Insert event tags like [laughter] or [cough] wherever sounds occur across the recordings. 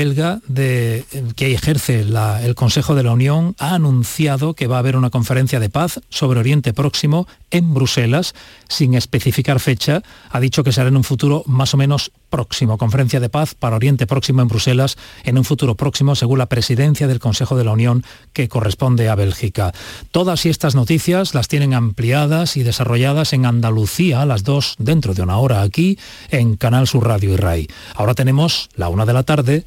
belga de, que ejerce el Consejo de la Unión ha anunciado que va a haber una conferencia de paz sobre Oriente Próximo en Bruselas, sin especificar fecha. Ha dicho que será en un futuro más o menos próximo. Conferencia de paz para Oriente Próximo en Bruselas en un futuro próximo, según la presidencia del Consejo de la Unión que corresponde a Bélgica. Todas estas noticias las tienen ampliadas y desarrolladas en Andalucía, las dos dentro de una hora aquí, en Canal Sur Radio y RAI. Ahora tenemos la una de la tarde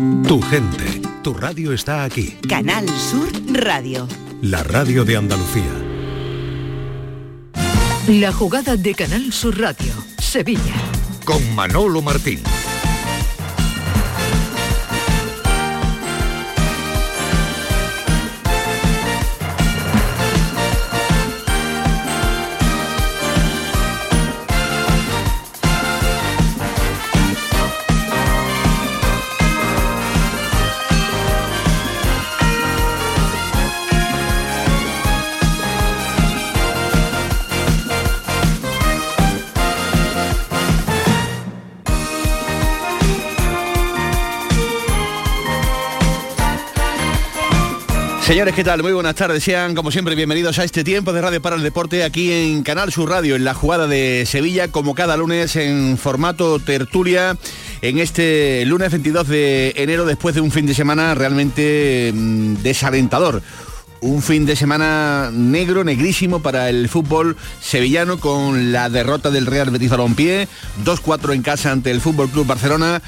Tu gente, tu radio está aquí. Canal Sur Radio. La radio de Andalucía. La jugada de Canal Sur Radio. Sevilla. Con Manolo Martín. Señores, ¿qué tal? Muy buenas tardes. Sean, como siempre, bienvenidos a este tiempo de Radio para el Deporte aquí en Canal Sur Radio, en la jugada de Sevilla, como cada lunes en formato tertulia, en este lunes 22 de enero, después de un fin de semana realmente mm, desalentador. Un fin de semana negro, negrísimo para el fútbol sevillano con la derrota del Real Betis Balompié, 2-4 en casa ante el Fútbol Club Barcelona.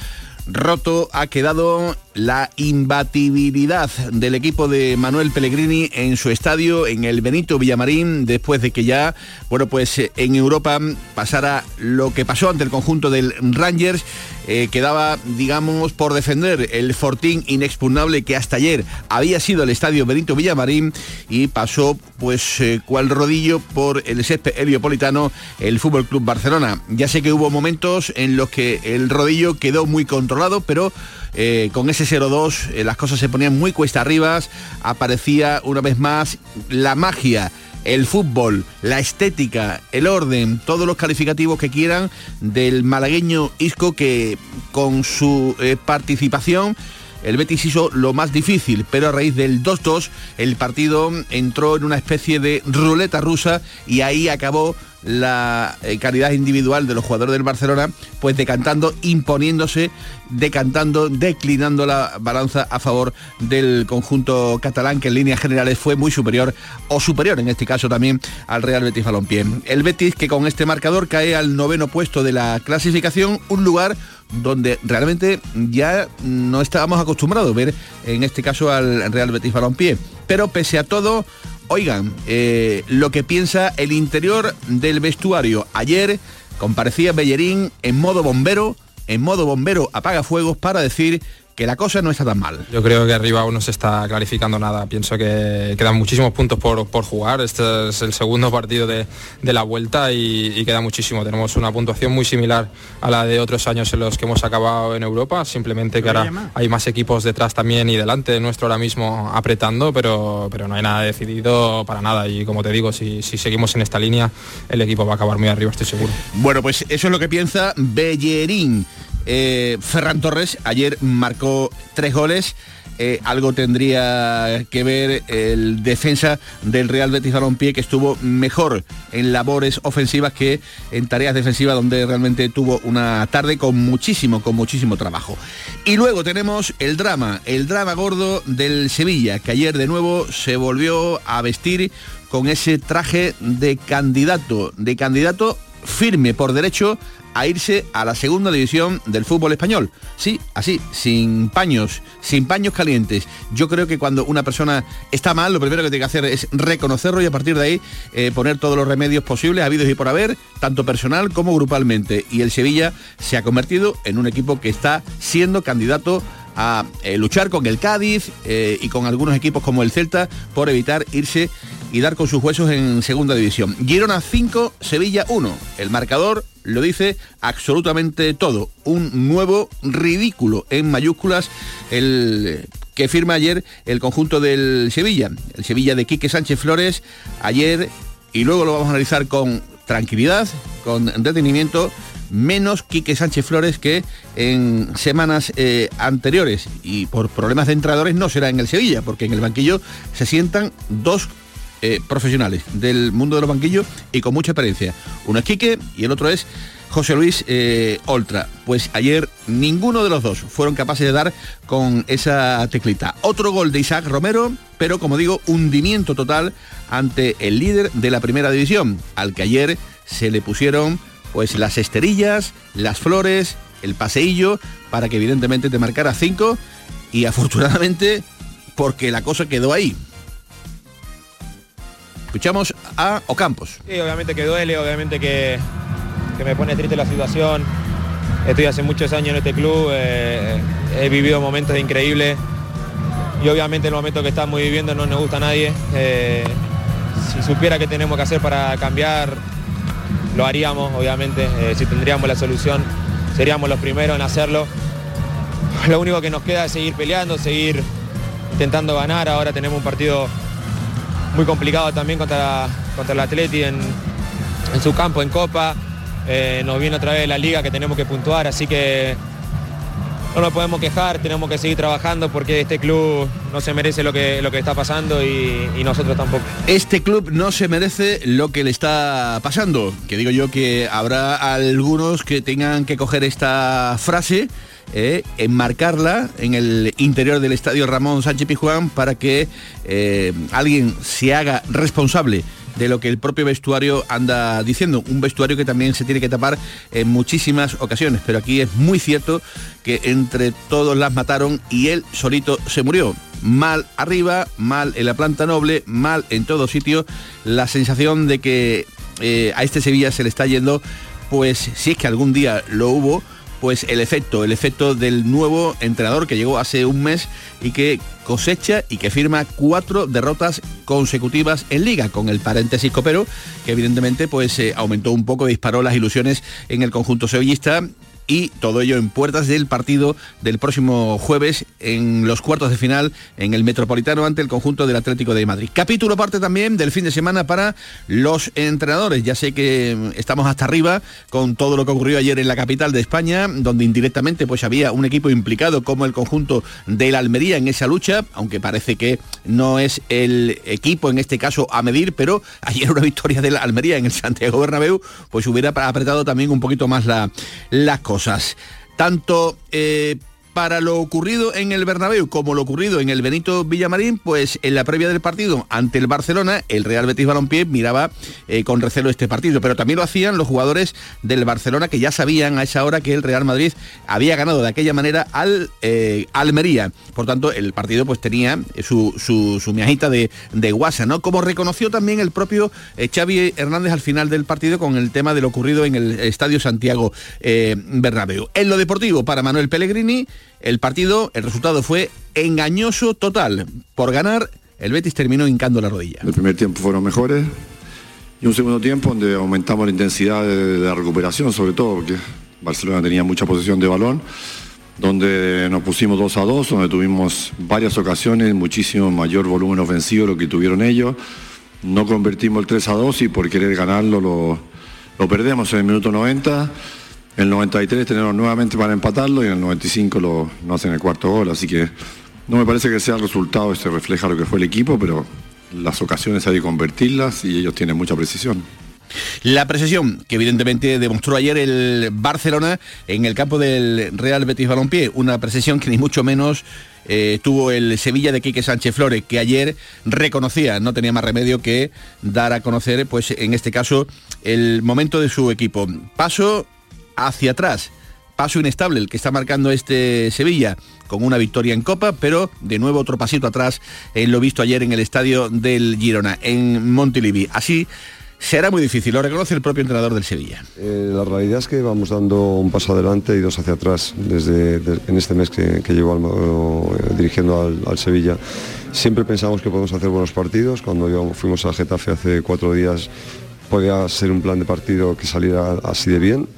Roto ha quedado la imbatibilidad del equipo de Manuel Pellegrini en su estadio, en el Benito Villamarín, después de que ya, bueno, pues eh, en Europa pasara lo que pasó ante el conjunto del Rangers, eh, quedaba, digamos, por defender el fortín inexpugnable que hasta ayer había sido el estadio Benito Villamarín y pasó, pues, eh, cual rodillo por el césped heliopolitano el Fútbol Club Barcelona. Ya sé que hubo momentos en los que el rodillo quedó muy controlado, pero eh, con ese 0-2 eh, las cosas se ponían muy cuesta arriba, aparecía una vez más la magia el fútbol, la estética, el orden, todos los calificativos que quieran del malagueño Isco que con su eh, participación el Betis hizo lo más difícil, pero a raíz del 2-2 el partido entró en una especie de ruleta rusa y ahí acabó la eh, calidad individual de los jugadores del Barcelona, pues decantando, imponiéndose, decantando, declinando la balanza a favor del conjunto catalán, que en líneas generales fue muy superior, o superior en este caso también al Real Betis Balompié. El Betis que con este marcador cae al noveno puesto de la clasificación, un lugar donde realmente ya no estábamos acostumbrados a ver en este caso al Real Betis Balompié. Pero pese a todo, Oigan, eh, lo que piensa el interior del vestuario. Ayer comparecía Bellerín en modo bombero, en modo bombero apaga fuegos para decir que la cosa no está tan mal. Yo creo que arriba aún no se está clarificando nada. Pienso que quedan muchísimos puntos por, jugar. Este es el segundo partido de, la vuelta y, queda muchísimo. Tenemos una puntuación muy similar a la de otros años en los que hemos acabado en Europa. Simplemente que ahora hay más equipos detrás también y delante nuestro ahora mismo apretando, pero, pero no hay nada decidido para nada. Y como te digo, si, si seguimos en esta línea, el equipo va a acabar muy arriba, estoy seguro. Bueno, pues eso es lo que piensa Bellerín. Eh, Ferran Torres ayer marcó tres goles. Eh, algo tendría que ver el defensa del Real Betis Balompié que estuvo mejor en labores ofensivas que en tareas defensivas donde realmente tuvo una tarde con muchísimo, con muchísimo trabajo. Y luego tenemos el drama, el drama gordo del Sevilla, que ayer de nuevo se volvió a vestir con ese traje de candidato, de candidato firme por derecho a irse a la segunda división del fútbol español. Sí, así, sin paños, sin paños calientes. Yo creo que cuando una persona está mal, lo primero que tiene que hacer es reconocerlo y a partir de ahí eh, poner todos los remedios posibles, habidos y por haber, tanto personal como grupalmente. Y el Sevilla se ha convertido en un equipo que está siendo candidato a eh, luchar con el Cádiz eh, y con algunos equipos como el Celta por evitar irse y dar con sus huesos en segunda división. Girona 5, Sevilla 1. El marcador lo dice absolutamente todo. Un nuevo ridículo en mayúsculas el que firma ayer el conjunto del Sevilla. El Sevilla de Quique Sánchez Flores ayer y luego lo vamos a analizar con tranquilidad, con detenimiento menos Quique Sánchez Flores que en semanas eh, anteriores y por problemas de entradores no será en el Sevilla, porque en el banquillo se sientan dos eh, profesionales del mundo de los banquillos y con mucha experiencia. Uno es Quique y el otro es José Luis eh, Oltra. Pues ayer ninguno de los dos fueron capaces de dar con esa teclita. Otro gol de Isaac Romero, pero como digo, hundimiento total ante el líder de la primera división, al que ayer se le pusieron pues las esterillas, las flores, el paseillo, para que evidentemente te marcara cinco y afortunadamente porque la cosa quedó ahí. Escuchamos a Ocampos. Sí, obviamente que duele, obviamente que, me pone triste la situación. Estoy hace muchos años en este club, eh, he vivido momentos increíbles y obviamente el momento que estamos viviendo no nos gusta a nadie. Eh, si supiera qué tenemos que hacer para cambiar lo haríamos, obviamente, eh, si tendríamos la solución, seríamos los primeros en hacerlo. Lo único que nos queda es seguir peleando, seguir intentando ganar. Ahora tenemos un partido muy complicado también contra, contra el Atleti en, su campo, en Copa. Eh, nos viene otra vez la liga que tenemos que puntuar, así que no nos podemos quejar, tenemos que seguir trabajando porque este club no se merece lo que, lo que está pasando y, nosotros tampoco. Este club no se merece lo que le está pasando. Que digo yo que habrá algunos que tengan que coger esta frase. Eh, enmarcarla en el interior del estadio Ramón Sánchez Pijuán para que eh, alguien se haga responsable de lo que el propio vestuario anda diciendo. Un vestuario que también se tiene que tapar en muchísimas ocasiones, pero aquí es muy cierto que entre todos las mataron y él solito se murió. Mal arriba, mal en la planta noble, mal en todo sitio. La sensación de que eh, a este Sevilla se le está yendo, pues si es que algún día lo hubo, pues el efecto, el efecto del nuevo entrenador que llegó hace un mes y que cosecha y que firma cuatro derrotas consecutivas en liga, con el paréntesis copero, que evidentemente pues eh, aumentó un poco, disparó las ilusiones en el conjunto sevillista y todo ello en puertas del partido del próximo jueves en los cuartos de final en el Metropolitano ante el conjunto del Atlético de Madrid. Capítulo parte también del fin de semana para los entrenadores. Ya sé que mm, estamos hasta arriba con todo lo que ocurrió ayer en la capital de España, donde indirectamente pues había un equipo implicado como el conjunto de la Almería en esa lucha, aunque parece que no es el equipo en este caso a medir, pero ayer una victoria de la Almería en el Santiago Bernabéu pues hubiera apretado también un poquito más la, las cosas. Tanto eh, para lo ocurrido en el Bernabéu como lo ocurrido en el Benito Villamarín, pues en la previa del partido ante el Barcelona, el Real Betis Balompié miraba eh, con recelo este partido, pero también lo hacían los jugadores del Barcelona que ya sabían a esa hora que el Real Madrid había ganado de aquella manera al eh, Almería. Por tanto, el partido pues tenía su, su, miajita de, de, guasa, ¿no? Como reconoció también el propio eh, Xavi Hernández al final del partido con el tema de lo ocurrido en el Estadio Santiago Bernabéu. En lo deportivo, para Manuel Pellegrini, el partido, el resultado fue engañoso total. Por ganar, el Betis terminó hincando la rodilla. El primer tiempo fueron mejores y un segundo tiempo donde aumentamos la intensidad de, la recuperación, sobre todo porque Barcelona tenía mucha posesión de balón, donde nos pusimos 2 a 2, donde tuvimos varias ocasiones, muchísimo mayor volumen ofensivo lo que tuvieron ellos. No convertimos el 3 a 2 y por querer ganarlo lo, lo perdemos en el minuto 90 el 93 tenemos nuevamente para empatarlo y en el 95 lo, no hacen el cuarto gol, así que no me parece que sea el resultado, este refleja lo que fue el equipo, pero las ocasiones hay que convertirlas y ellos tienen mucha precisión. La precisión que evidentemente demostró ayer el Barcelona en el campo del Real Betis Balompié, una precisión que ni mucho menos eh, tuvo el Sevilla de Quique Sánchez Flores, que ayer reconocía, no tenía más remedio que dar a conocer, pues en este caso, el momento de su equipo. Paso hacia atrás. Paso inestable el que está marcando este Sevilla con una victoria en Copa, pero de nuevo otro pasito atrás en lo visto ayer en el estadio del Girona, en Montilivi. Así será muy difícil, lo reconoce el propio entrenador del Sevilla. Eh, la realidad es que vamos dando un paso adelante y dos hacia atrás desde en este mes que, llevo eh, dirigiendo al, Sevilla. Siempre pensamos que podemos hacer buenos partidos. Cuando fuimos a Getafe hace cuatro días podía ser un plan de partido que saliera así de bien.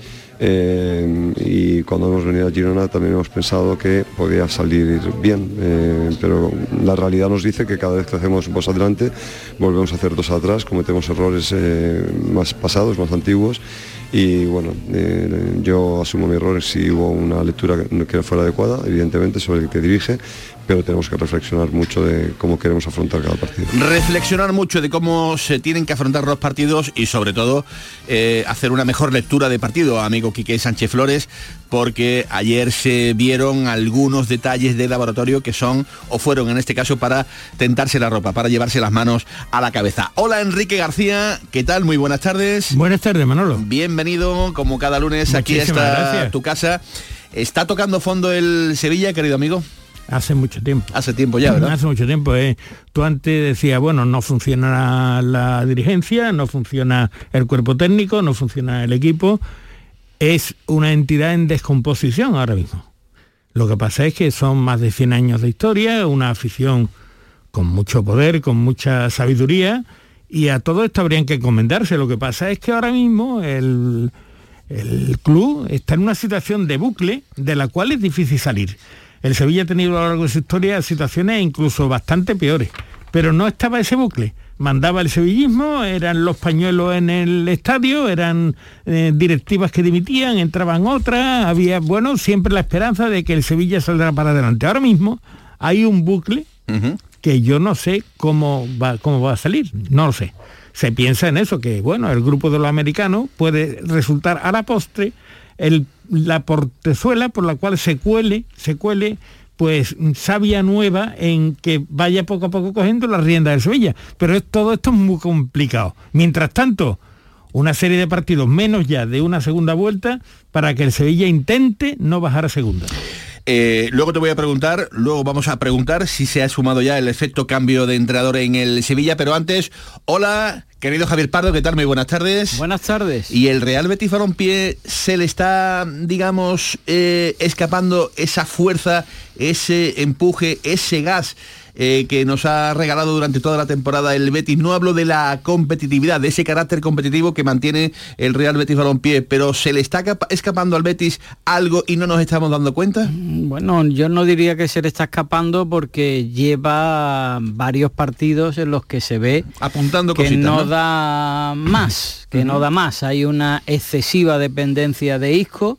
Eh, y cuando hemos venido a Girona también hemos pensado que podía salir bien, eh, pero la realidad nos dice que cada vez que hacemos un paso adelante volvemos a hacer dos atrás, cometemos errores eh, más pasados, más antiguos y bueno, yo asumo mi error si hubo una lectura que no fuera adecuada, evidentemente, sobre el que dirige, pero tenemos que reflexionar mucho de cómo queremos afrontar cada partido. Reflexionar mucho de cómo se tienen que afrontar los partidos y sobre todo eh, hacer una mejor lectura de partido, amigo Quique Sánchez Flores, porque ayer se vieron algunos detalles de laboratorio que son o fueron en este caso para tentarse la ropa, para llevarse las manos a la cabeza. Hola Enrique García, ¿qué tal? Muy buenas tardes. Buenas tardes, Manolo. Bienvenido como cada lunes aquí está tu casa. ¿Está tocando fondo el Sevilla, querido amigo? Hace mucho tiempo. Hace tiempo ya, ¿verdad? Hace mucho tiempo. Eh. Tú antes decías, bueno, no funciona la dirigencia, no funciona el cuerpo técnico, no funciona el equipo. Es una entidad en descomposición ahora mismo. Lo que pasa es que son más de 100 años de historia, una afición con mucho poder, con mucha sabiduría, y a todo esto habrían que encomendarse. Lo que pasa es que ahora mismo el, el club está en una situación de bucle de la cual es difícil salir. El Sevilla ha tenido a lo largo de su historia situaciones incluso bastante peores, pero no estaba ese bucle. Mandaba el sevillismo, eran los pañuelos en el estadio, eran eh, directivas que dimitían, entraban otras, había, bueno, siempre la esperanza de que el Sevilla saldrá para adelante. Ahora mismo hay un bucle que yo no sé cómo va, cómo va a salir, no lo sé. Se piensa en eso, que bueno, el grupo de los americanos puede resultar a la postre la portezuela por la cual se cuele, se cuele pues sabia nueva en que vaya poco a poco cogiendo la rienda de Sevilla. Pero todo esto es muy complicado. Mientras tanto, una serie de partidos menos ya de una segunda vuelta para que el Sevilla intente no bajar a segunda. Eh, luego te voy a preguntar, luego vamos a preguntar si se ha sumado ya el efecto cambio de entrenador en el Sevilla, pero antes, hola, querido Javier Pardo, ¿qué tal? Muy buenas tardes. Buenas tardes. Y el Real Betis Balompié se le está, digamos, eh, escapando esa fuerza, ese empuje, ese gas eh, que nos ha regalado durante toda la temporada el Betis. No hablo de la competitividad, de ese carácter competitivo que mantiene el Real Betis Balompié, pero ¿se le está escapando al Betis algo y no nos estamos dando cuenta? Mm, bueno, yo no diría que se le está escapando porque lleva varios partidos en los que se ve apuntando que no, da más, que no da más. Hay una excesiva dependencia de Isco.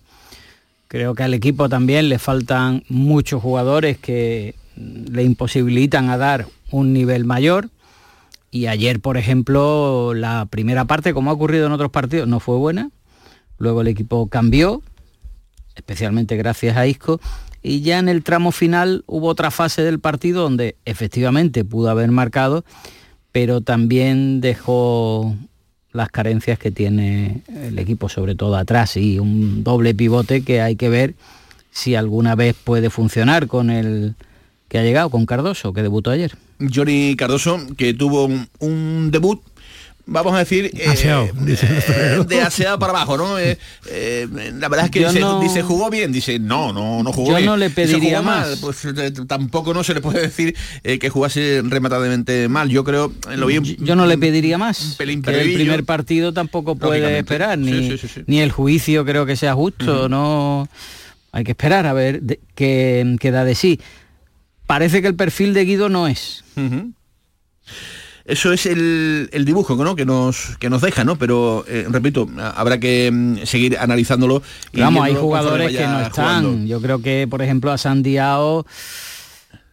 Creo que al equipo también le faltan muchos jugadores que le imposibilitan a dar un nivel mayor. Y ayer, por ejemplo, la primera parte, como ha ocurrido en otros partidos, no fue buena. Luego el equipo cambió, especialmente gracias a Isco. Y ya en el tramo final hubo otra fase del partido donde efectivamente pudo haber marcado, pero también dejó las carencias que tiene el equipo, sobre todo atrás, y un doble pivote que hay que ver si alguna vez puede funcionar con el, que ha llegado con Cardoso, que debutó ayer. Johnny Cardoso, que tuvo un, debut vamos a decir eh, eh, de aseado para abajo no eh, la verdad es que dice, jugó bien dice no no no jugó yo bien. no le pediría más. Pues tampoco no se le puede decir que jugase rematadamente mal. Yo creo lo bien yo, no le pediría más el primer partido tampoco puede esperar ni, ni el juicio creo que sea justo no hay que esperar a ver qué, qué da de sí parece que el perfil de Guido no es. Eso es el, dibujo ¿no? que, nos, que nos deja, ¿no? Pero, eh, repito, habrá que mm, seguir analizándolo. Vamos, hay jugadores que no están. Yo creo que, por ejemplo, a Sandiao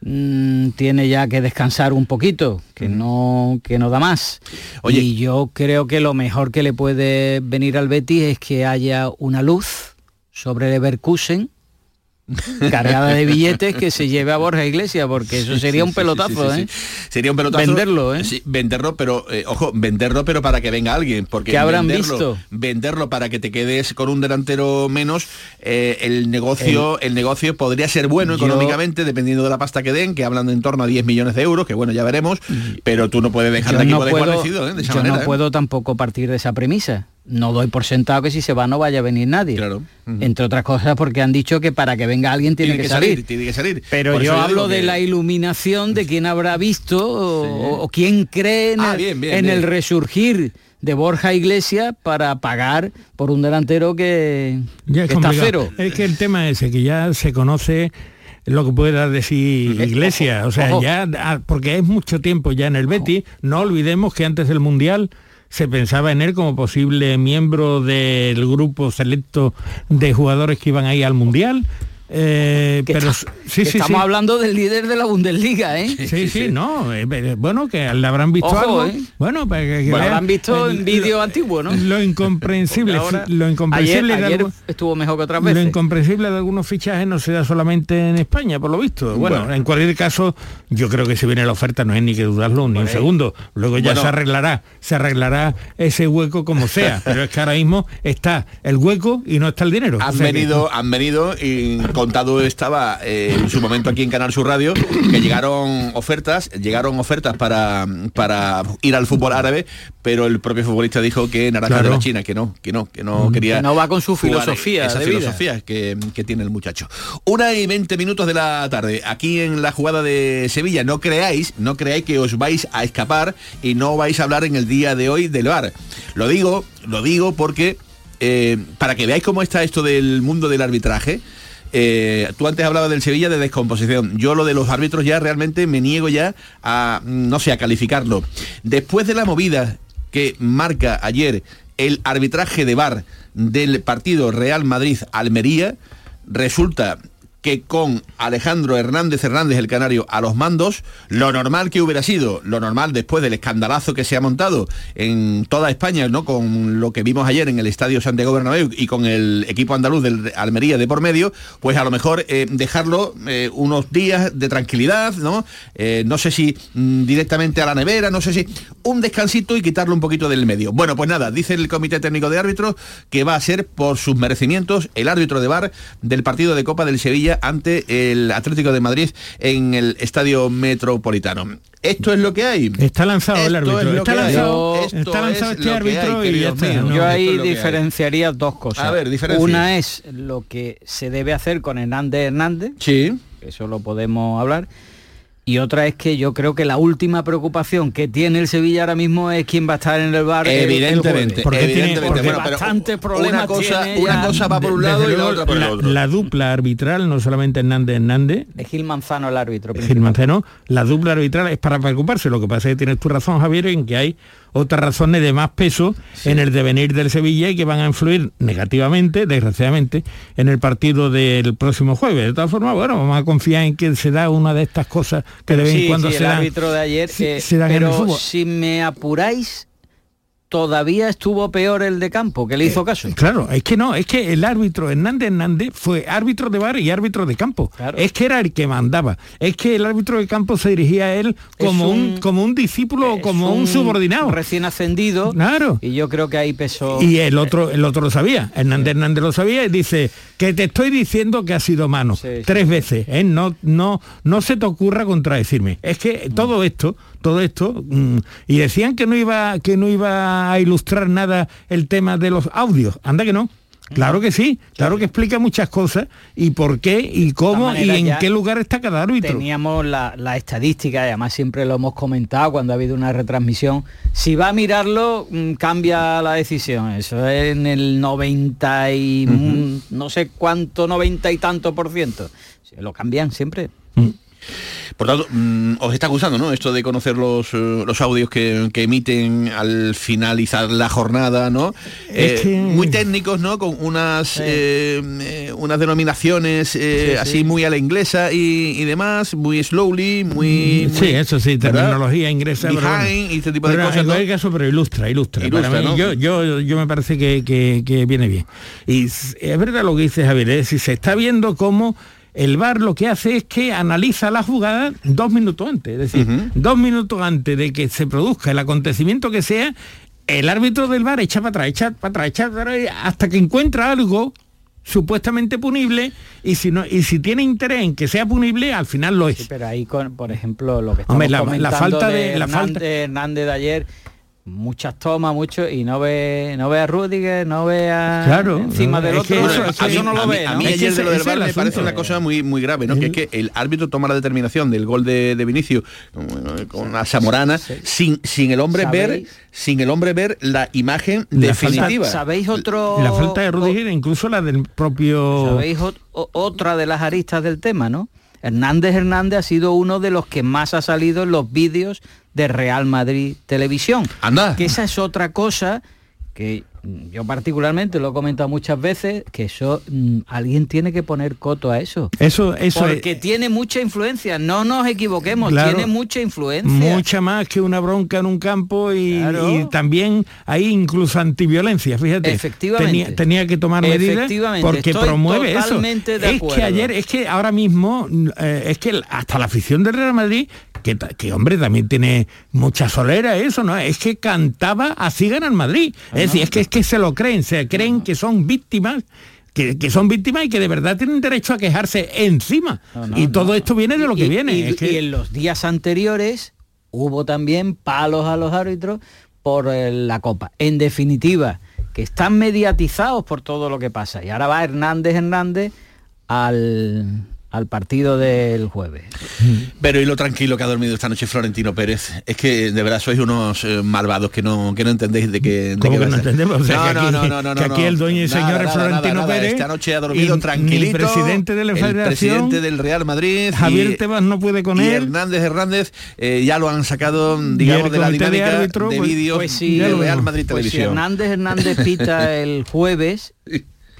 mm, tiene ya que descansar un poquito, que, no, que no da más. Oye, y yo creo que lo mejor que le puede venir al Betis es que haya una luz sobre Leverkusen [laughs] cargada de billetes que se lleve a Borja Iglesias, porque eso sería un pelotazo, ¿eh? Sería un pelotazo. Venderlo, ¿eh? Venderlo, pero, eh, ojo, venderlo, pero para que venga alguien. Porque ¿Qué habrán venderlo, visto? Venderlo para que te quedes con un delantero menos, eh, el negocio el, negocio podría ser bueno Yo- económicamente, dependiendo de la pasta que den, que hablan de en torno a 10 millones de euros, que bueno, ya veremos, pero tú no puedes dejar de equipo no puedo, desguarnecido. De esa yo manera. no puedo tampoco partir de esa premisa. No doy por sentado que si se va no vaya a venir nadie. Entre otras cosas porque han dicho que para que venga alguien tiene, que, salir. Tiene que salir. Pero yo hablo de que- la iluminación de quién habrá visto o, o quién cree en, Ah, el, bien, bien, en bien. el resurgir de Borja Iglesias para pagar por un delantero que, Ya es que está cero. Es que el tema ese, que ya se conoce lo que pueda decir Iglesias, o sea, ojo. ya, ah, porque es mucho tiempo ya en el Betis, no olvidemos que antes del Mundial se pensaba en él como posible miembro del grupo selecto de jugadores que iban ahí al Mundial. Eh, pero está- sí, estamos sí. hablando del líder de la Bundesliga, ¿eh? Sí, sí, no. eh, bueno, que le habrán visto Ojo, algo. ¿eh? Bueno, que, que Bueno, vean habrán visto el- en vídeo antiguo, ¿no? Lo incomprensible, ahora- lo incomprensible ayer, de ayer algo- estuvo mejor que otras Lo veces. incomprensible de algunos fichajes no se da solamente en España, por lo visto. Bueno, Bueno. en cualquier caso, yo creo que si viene la oferta no es ni que dudarlo ni un segundo. Luego ya Bueno. se arreglará, se arreglará ese hueco como sea. [laughs] Pero es que ahora mismo está el hueco y no está el dinero. Han O sea que- venido, han venido y contado estaba eh, en su momento aquí en Canal Sur Radio que llegaron ofertas, llegaron ofertas para, para ir al fútbol árabe, pero el propio futbolista dijo que naranja Claro. de la China, que no, que no, que no Mm. quería Que no va con su filosofía esa de vida. filosofía que, que tiene el muchacho. Una y 20 minutos de la tarde, aquí en la jugada de Sevilla. No creáis, no creáis que os vais a escapar y no vais a hablar en el día de hoy del bar. Lo digo, lo digo porque eh, para que veáis cómo está esto del mundo del arbitraje. Eh, tú antes hablabas del Sevilla de descomposición. Yo lo de los árbitros ya realmente me niego ya a, mm, no sé, a calificarlo. Después de la movida que marca ayer el arbitraje de VAR del partido Real Madrid-Almería, resulta que con Alejandro Hernández Hernández, el canario, a los mandos, lo normal que hubiera sido, lo normal después del escandalazo que se ha montado en toda España, ¿no? Con lo que vimos ayer en el Estadio Santiago Bernabéu y con el equipo andaluz del Almería de por medio, pues a lo mejor eh, dejarlo eh, unos días de tranquilidad, ¿no? Eh, no sé si mm, directamente a la nevera, no sé si un descansito y quitarlo un poquito del medio. Bueno, pues nada, dice el Comité Técnico de Árbitros que va a ser por sus merecimientos el árbitro de bar del partido de Copa del Sevilla ante el Atlético de Madrid en el Estadio Metropolitano. Esto es lo que hay. Está lanzado el árbitro. es Está lanzado, Esto está lanzado es este árbitro hay, y ya queridos está. Yo ahí es hay. diferenciaría dos cosas. A ver, diferencia. Una es lo que se debe hacer con Hernández Hernández, Sí. eso lo podemos hablar. Y otra es que yo creo que la última preocupación que tiene el Sevilla ahora mismo es quién va a estar en el bar. el- Evidentemente. Porque tiene- evidentemente. porque Bueno, bastantes problemas una cosa, tiene una cosa va por un lado y la otra por el otro. la dupla arbitral, no solamente Hernández Hernández, Es Gil Manzano el árbitro. Gil. Manzano, la dupla arbitral es para preocuparse. Lo que pasa es que tienes tu razón, Javier, en que hay otras razones de más peso en el devenir del Sevilla y que van a influir negativamente, desgraciadamente, en el partido del próximo jueves. De todas formas, bueno, vamos a confiar en que se da una de estas cosas que de vez en cuando sí, se el dan. árbitro de ayer. se- eh, se dan en el pero fútbol. si me apuráis, todavía estuvo peor el de campo, que le hizo caso. Claro, es que no, es que el árbitro Hernández Hernández fue árbitro de bar y árbitro de campo. Claro. Es que era el que mandaba. Es que el árbitro de campo se dirigía a él como un, un- como un discípulo o como un, subordinado. Recién ascendido. Claro. Y yo creo que ahí pesó. Y el otro, el otro lo sabía, Hernández Hernández lo sabía y dice que te estoy diciendo que ha sido mano Sí, sí. tres veces, ¿eh? no, no, no se te ocurra contradecirme. Es que todo esto, todo esto, mm, y decían que no iba, que no iba a ilustrar nada el tema de los audios. Anda que no. Claro que sí, claro que explica muchas cosas y por qué y cómo y en qué lugar está cada árbitro. Teníamos la, la estadística, y además siempre lo hemos comentado cuando ha habido una retransmisión. Si va a mirarlo, mm, cambia la decisión. Eso es en el 90 y mm, no sé cuánto, 90 y tanto por ciento. Lo cambian siempre. Por tanto, mm, os está gustando, ¿no? Esto de conocer los, eh, los audios que, que emiten al finalizar la jornada, ¿no? Es Eh, que- Muy técnicos, ¿no? Con unas, eh, eh, unas denominaciones Sí, sí. así muy a la inglesa y, y demás, muy slowly, muy... Sí, muy- eso sí, ¿verdad? terminología inglesa. pero bueno. Behind y este tipo de Pero cosas, En ¿no? caso, pero ilustra, ilustra. Ilustra, Para mí, ¿no? yo, yo, yo me parece que, que- que viene bien. Y es verdad lo que dice Javier, es decir, se está viendo cómo el VAR lo que hace es que analiza la jugada dos minutos antes. Es decir, dos minutos antes de que se produzca el acontecimiento que sea, el árbitro del VAR echa para atrás, echa para atrás, echa para atrás, hasta que encuentra algo supuestamente punible y si no y si tiene interés en que sea punible al final lo es pero ahí con, por ejemplo lo que estamos Hombre, la- la comentando falta de- de la Hernández, falta- Hernández de ayer muchas tomas mucho y no ve no ve a Rudiger no ve a Claro, encima no, del es otro que eso- eso- eso no a lo mí- ve A ¿no? mí ayer de lo del el me parece una cosa muy muy grave, ¿no? Que es que el árbitro toma la determinación del gol de, de Vinicius con, la Zamorana sin, sin el hombre ver sin el hombre ver la imagen La falta- definitiva. sabéis otro la falta de Rudiger incluso la del propio sabéis o- otra de las aristas del tema no Hernández Hernández ha sido uno de los que más ha salido en los vídeos de Real Madrid Televisión Anda. que esa es otra cosa que yo particularmente lo he comentado muchas veces que eso mm, alguien tiene que poner coto a eso eso eso porque es tiene mucha influencia no nos equivoquemos Claro. tiene mucha influencia mucha más que una bronca en un campo y, Claro. y también hay incluso antiviolencia fíjate Efectivamente. tenía, tenía que tomar medidas Efectivamente, porque estoy promueve eso de es que ayer es que ahora mismo eh, es que hasta la afición del Real Madrid que, hombre también tiene mucha solera eso no es que cantaba así gana Madrid es decir es que es que se lo creen se creen que son víctimas que, que son víctimas y que de verdad tienen derecho a quejarse encima No, no, y todo no. esto viene de lo que Y- viene y, es que- y en los días anteriores hubo también palos a los árbitros por eh, la copa. En definitiva, que están mediatizados por todo lo que pasa. Y ahora va Hernández Hernández al, al partido del jueves. Pero y lo tranquilo que ha dormido esta noche Florentino Pérez. Es que de verdad sois unos eh, malvados que no, que no entendéis de qué. de ¿Cómo qué que no entendemos? O sea, no, que no, aquí, no, no, no, que no, aquí el dueño y nada, señor es Florentino nada, nada. Pérez. Esta noche ha dormido y- tranquilito. el presidente de la el federación, presidente del Real Madrid. Javier y- Tebas no puede con y él. Hernández Hernández eh, ya lo han sacado, digamos, de la de dinámica de, árbitro, pues- vídeos Pues sí, de Real Madrid pues si Televisión. Hernández Hernández pita [laughs] el jueves.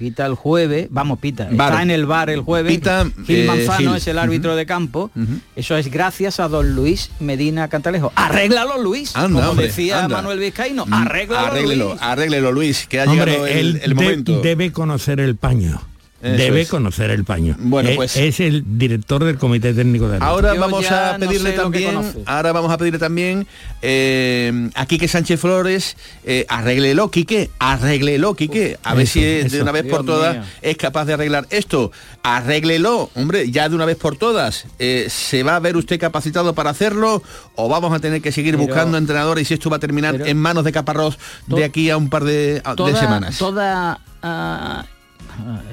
Pita el jueves, vamos, pita, Bar. está en el bar el jueves. Pita, Gil eh, Manzano Gil. es el árbitro de campo. Eso es gracias a don Luis Medina Cantalejo. Arréglalo, Luis. Anda, como hombre, decía anda. Manuel Vizcaíno. Mm, Arréglalo, arréglelo, Luis. arréglelo, Luis, que ha Hombre, llegado el, él el de- momento. debe conocer el paño. Eso debe es. conocer el paño. Bueno, Eh, pues- es el director del comité técnico de. Ahora vamos ya a no pedirle también, ahora vamos a pedirle también eh, a Quique Sánchez Flores, eh, arréglelo, Quique, arréglelo, Quique, a ver eso, si de una vez por Dios todas mío. es capaz de arreglar esto. Arréglelo, hombre, ya de una vez por todas. Eh, ¿Se va a ver usted capacitado para hacerlo o vamos a tener que seguir Pero- buscando entrenadores y si esto va a terminar pero- en manos de Caparrós To- de aquí a un par de, a- semanas? Toda, ah,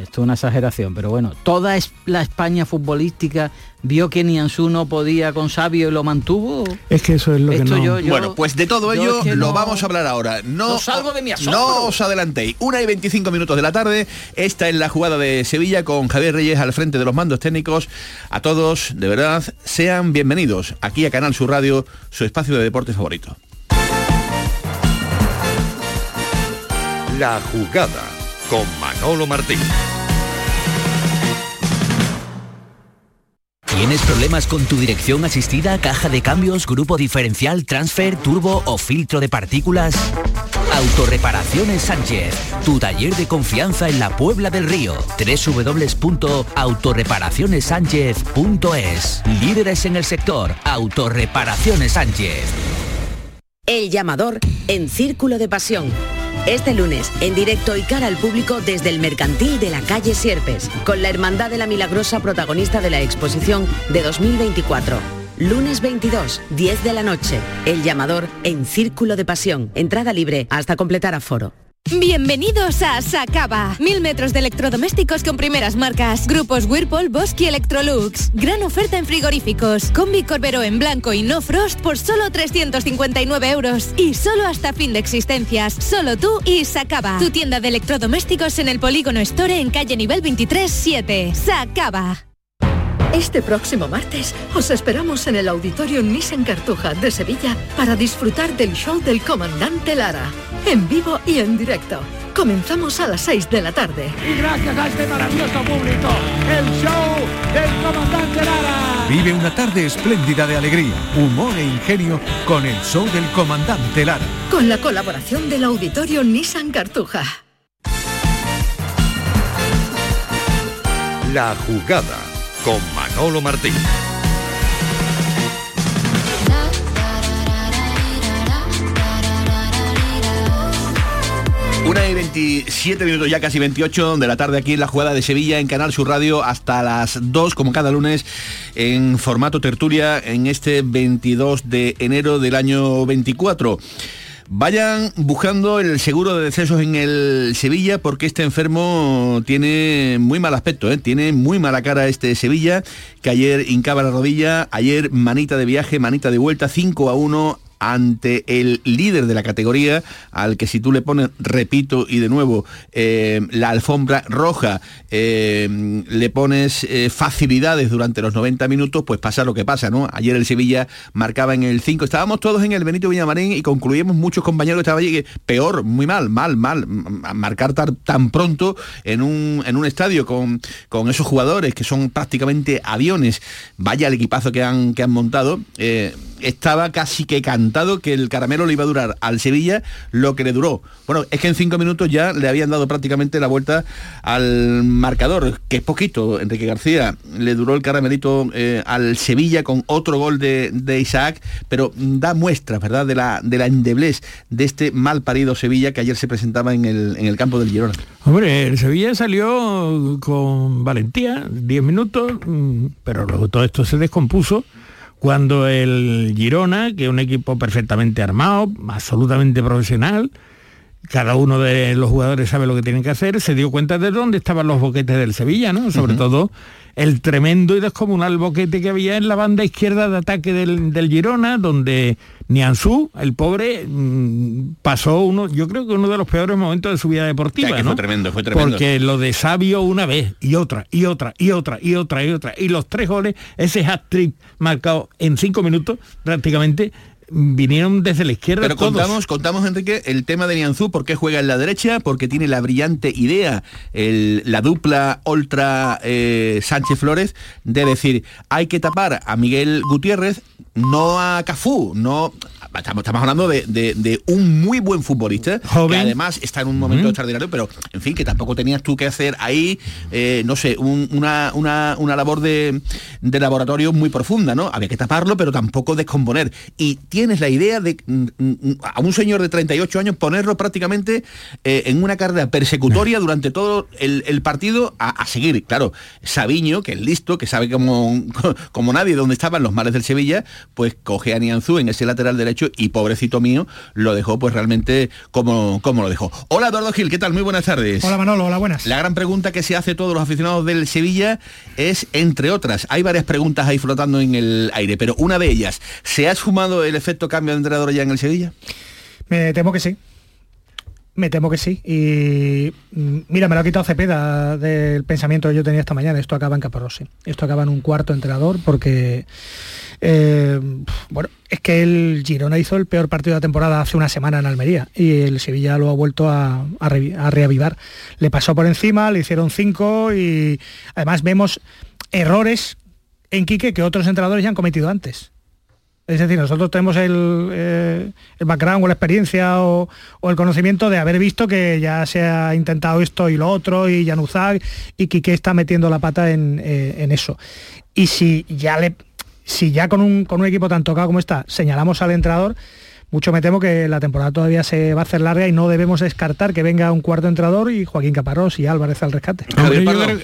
esto es una exageración, pero bueno, toda es- la España futbolística vio que Nianzú no podía con Sabio y lo mantuvo. Es que eso es lo que no... yo- yo- Bueno, pues de todo ello es que lo no- vamos a hablar ahora. No, no salgo de mi asombro. no os adelantéis. Una y 25 minutos de la tarde. Esta es la jugada de Sevilla con Javier Reyes al frente de los mandos técnicos. A todos, de verdad, sean bienvenidos aquí a Canal Sur Radio, su espacio de deporte favorito. La jugada con Manolo Martín. ¿Tienes problemas con tu dirección asistida, caja de cambios, grupo diferencial, transfer, turbo o filtro de partículas? Autorreparaciones Sánchez, tu taller de confianza en la Puebla del Río. www.autorreparacionessánchez.es. Líderes en el sector, Autorreparaciones Sánchez. El llamador en Círculo de Pasión. Este lunes, en directo y cara al público desde el Mercantil de la calle Sierpes, con la Hermandad de la Milagrosa protagonista de la exposición de 2024. Lunes 22, 10 de la noche. El llamador en Círculo de Pasión. Entrada libre hasta completar aforo. Bienvenidos a Sacaba. Mil metros de electrodomésticos con primeras marcas. Grupos Whirlpool, Bosque y Electrolux. Gran oferta en frigoríficos. Combi Corbero en blanco y no frost por solo 359 euros. Y solo hasta fin de existencias. Solo tú y Sacaba. Tu tienda de electrodomésticos en el Polígono Store en calle nivel 23 7. Sacaba. Este próximo martes os esperamos en el Auditorio Nissan Cartuja de Sevilla para disfrutar del show del comandante Lara, en vivo y en directo. Comenzamos a las 6 de la tarde. Y gracias a este maravilloso público, el show del comandante Lara. Vive una tarde espléndida de alegría, humor e ingenio con el show del comandante Lara. Con la colaboración del Auditorio Nissan Cartuja. La jugada con Manolo Martín. Una y 27 minutos, ya casi 28 de la tarde aquí en la jugada de Sevilla en Canal Sur Radio hasta las 2 como cada lunes en formato tertulia en este 22 de enero del año 24. Vayan buscando el seguro de decesos en el Sevilla porque este enfermo tiene muy mal aspecto, ¿eh? tiene muy mala cara este Sevilla, que ayer hincaba la rodilla, ayer manita de viaje, manita de vuelta, 5 a 1 ante el líder de la categoría, al que si tú le pones, repito y de nuevo, eh, la alfombra roja, eh, le pones eh, facilidades durante los 90 minutos, pues pasa lo que pasa, ¿no? Ayer el Sevilla marcaba en el 5, estábamos todos en el Benito Villamarín y concluimos muchos compañeros que estaban allí, que peor, muy mal, mal, mal, marcar tan, tan pronto en un, en un estadio con, con esos jugadores que son prácticamente aviones, vaya el equipazo que han, que han montado, estaba casi que que el caramelo le iba a durar al Sevilla lo que le duró. Bueno, es que en cinco minutos ya le habían dado prácticamente la vuelta al marcador, que es poquito. Enrique García le duró el caramelito eh, al Sevilla con otro gol de, de, Isaac, pero da muestras, ¿verdad?, de la, de la endeblez de este mal parido Sevilla que ayer se presentaba en el, en el campo del Girona. Hombre, el Sevilla salió con valentía, 10 minutos, mm, pero luego todo esto se descompuso cuando el Girona, que es un equipo perfectamente armado, absolutamente profesional, cada uno de los jugadores sabe lo que tienen que hacer, se dio cuenta de dónde estaban los boquetes del Sevilla, ¿no? Sobre uh -huh. todo el tremendo y descomunal boquete que había en la banda izquierda de ataque del, del Girona, donde Nianzú, el pobre, mmm, pasó uno, yo creo que uno de los peores momentos de su vida deportiva. Ya, que ¿no? Fue tremendo, fue tremendo. Porque lo de Sabio una vez y otra, y otra, y otra, y otra, y otra. Y los tres goles, ese hat-trick marcado en cinco minutos prácticamente, vinieron desde la izquierda. Pero todos. contamos, contamos, Enrique, el tema de Nianzú, por qué juega en la derecha, porque tiene la brillante idea, el, la dupla ultra eh, Sánchez Flores, de decir, hay que tapar a Miguel Gutiérrez, no a Cafú, no. Estamos, estamos hablando de, de, de, un muy buen futbolista, Joven. que además está en un momento uh -huh. extraordinario, pero en fin, que tampoco tenías tú que hacer ahí, eh, no sé, un, una, una, una, labor de, de, laboratorio muy profunda, ¿no? Había que taparlo, pero tampoco descomponer. Y tienes la idea de mm, a un señor de 38 años ponerlo prácticamente eh, en una carrera persecutoria durante todo el, el partido a, a, seguir. Claro, Sabiño, que es listo, que sabe como, [laughs] como nadie dónde estaban los males del Sevilla, pues coge a Nianzú en ese lateral derecho y pobrecito mío lo dejó pues realmente como, como lo dejó. Hola Eduardo Gil, ¿qué tal? Muy buenas tardes. Hola Manolo, hola buenas. La gran pregunta que se hace todos los aficionados del Sevilla es, entre otras, hay varias preguntas ahí flotando en el aire, pero una de ellas, ¿se ha esfumado el efecto cambio de entrenador ya en el Sevilla? Me temo que sí. Me temo que sí. Y mm, mira, me lo ha quitado Cepeda del pensamiento que yo tenía esta mañana. Esto acaba en Caparrossi. Esto acaba en un cuarto entrenador porque eh, bueno, es que el Girona hizo el peor partido de la temporada hace una semana en Almería y el Sevilla lo ha vuelto a, a reavivar. Le pasó por encima, le hicieron cinco y además vemos errores en Quique que otros entrenadores ya han cometido antes. Es decir, nosotros tenemos el, eh, el background o la experiencia o, o, el conocimiento de haber visto que ya se ha intentado esto y lo otro y Januzaj y Quique está metiendo la pata en, eh, en eso. Y si ya le si ya con un, con un equipo tan tocado como está señalamos al entrenador, mucho me temo que la temporada todavía se va a hacer larga y no debemos descartar que venga un cuarto entrenador y Joaquín Caparrós y Álvarez al rescate.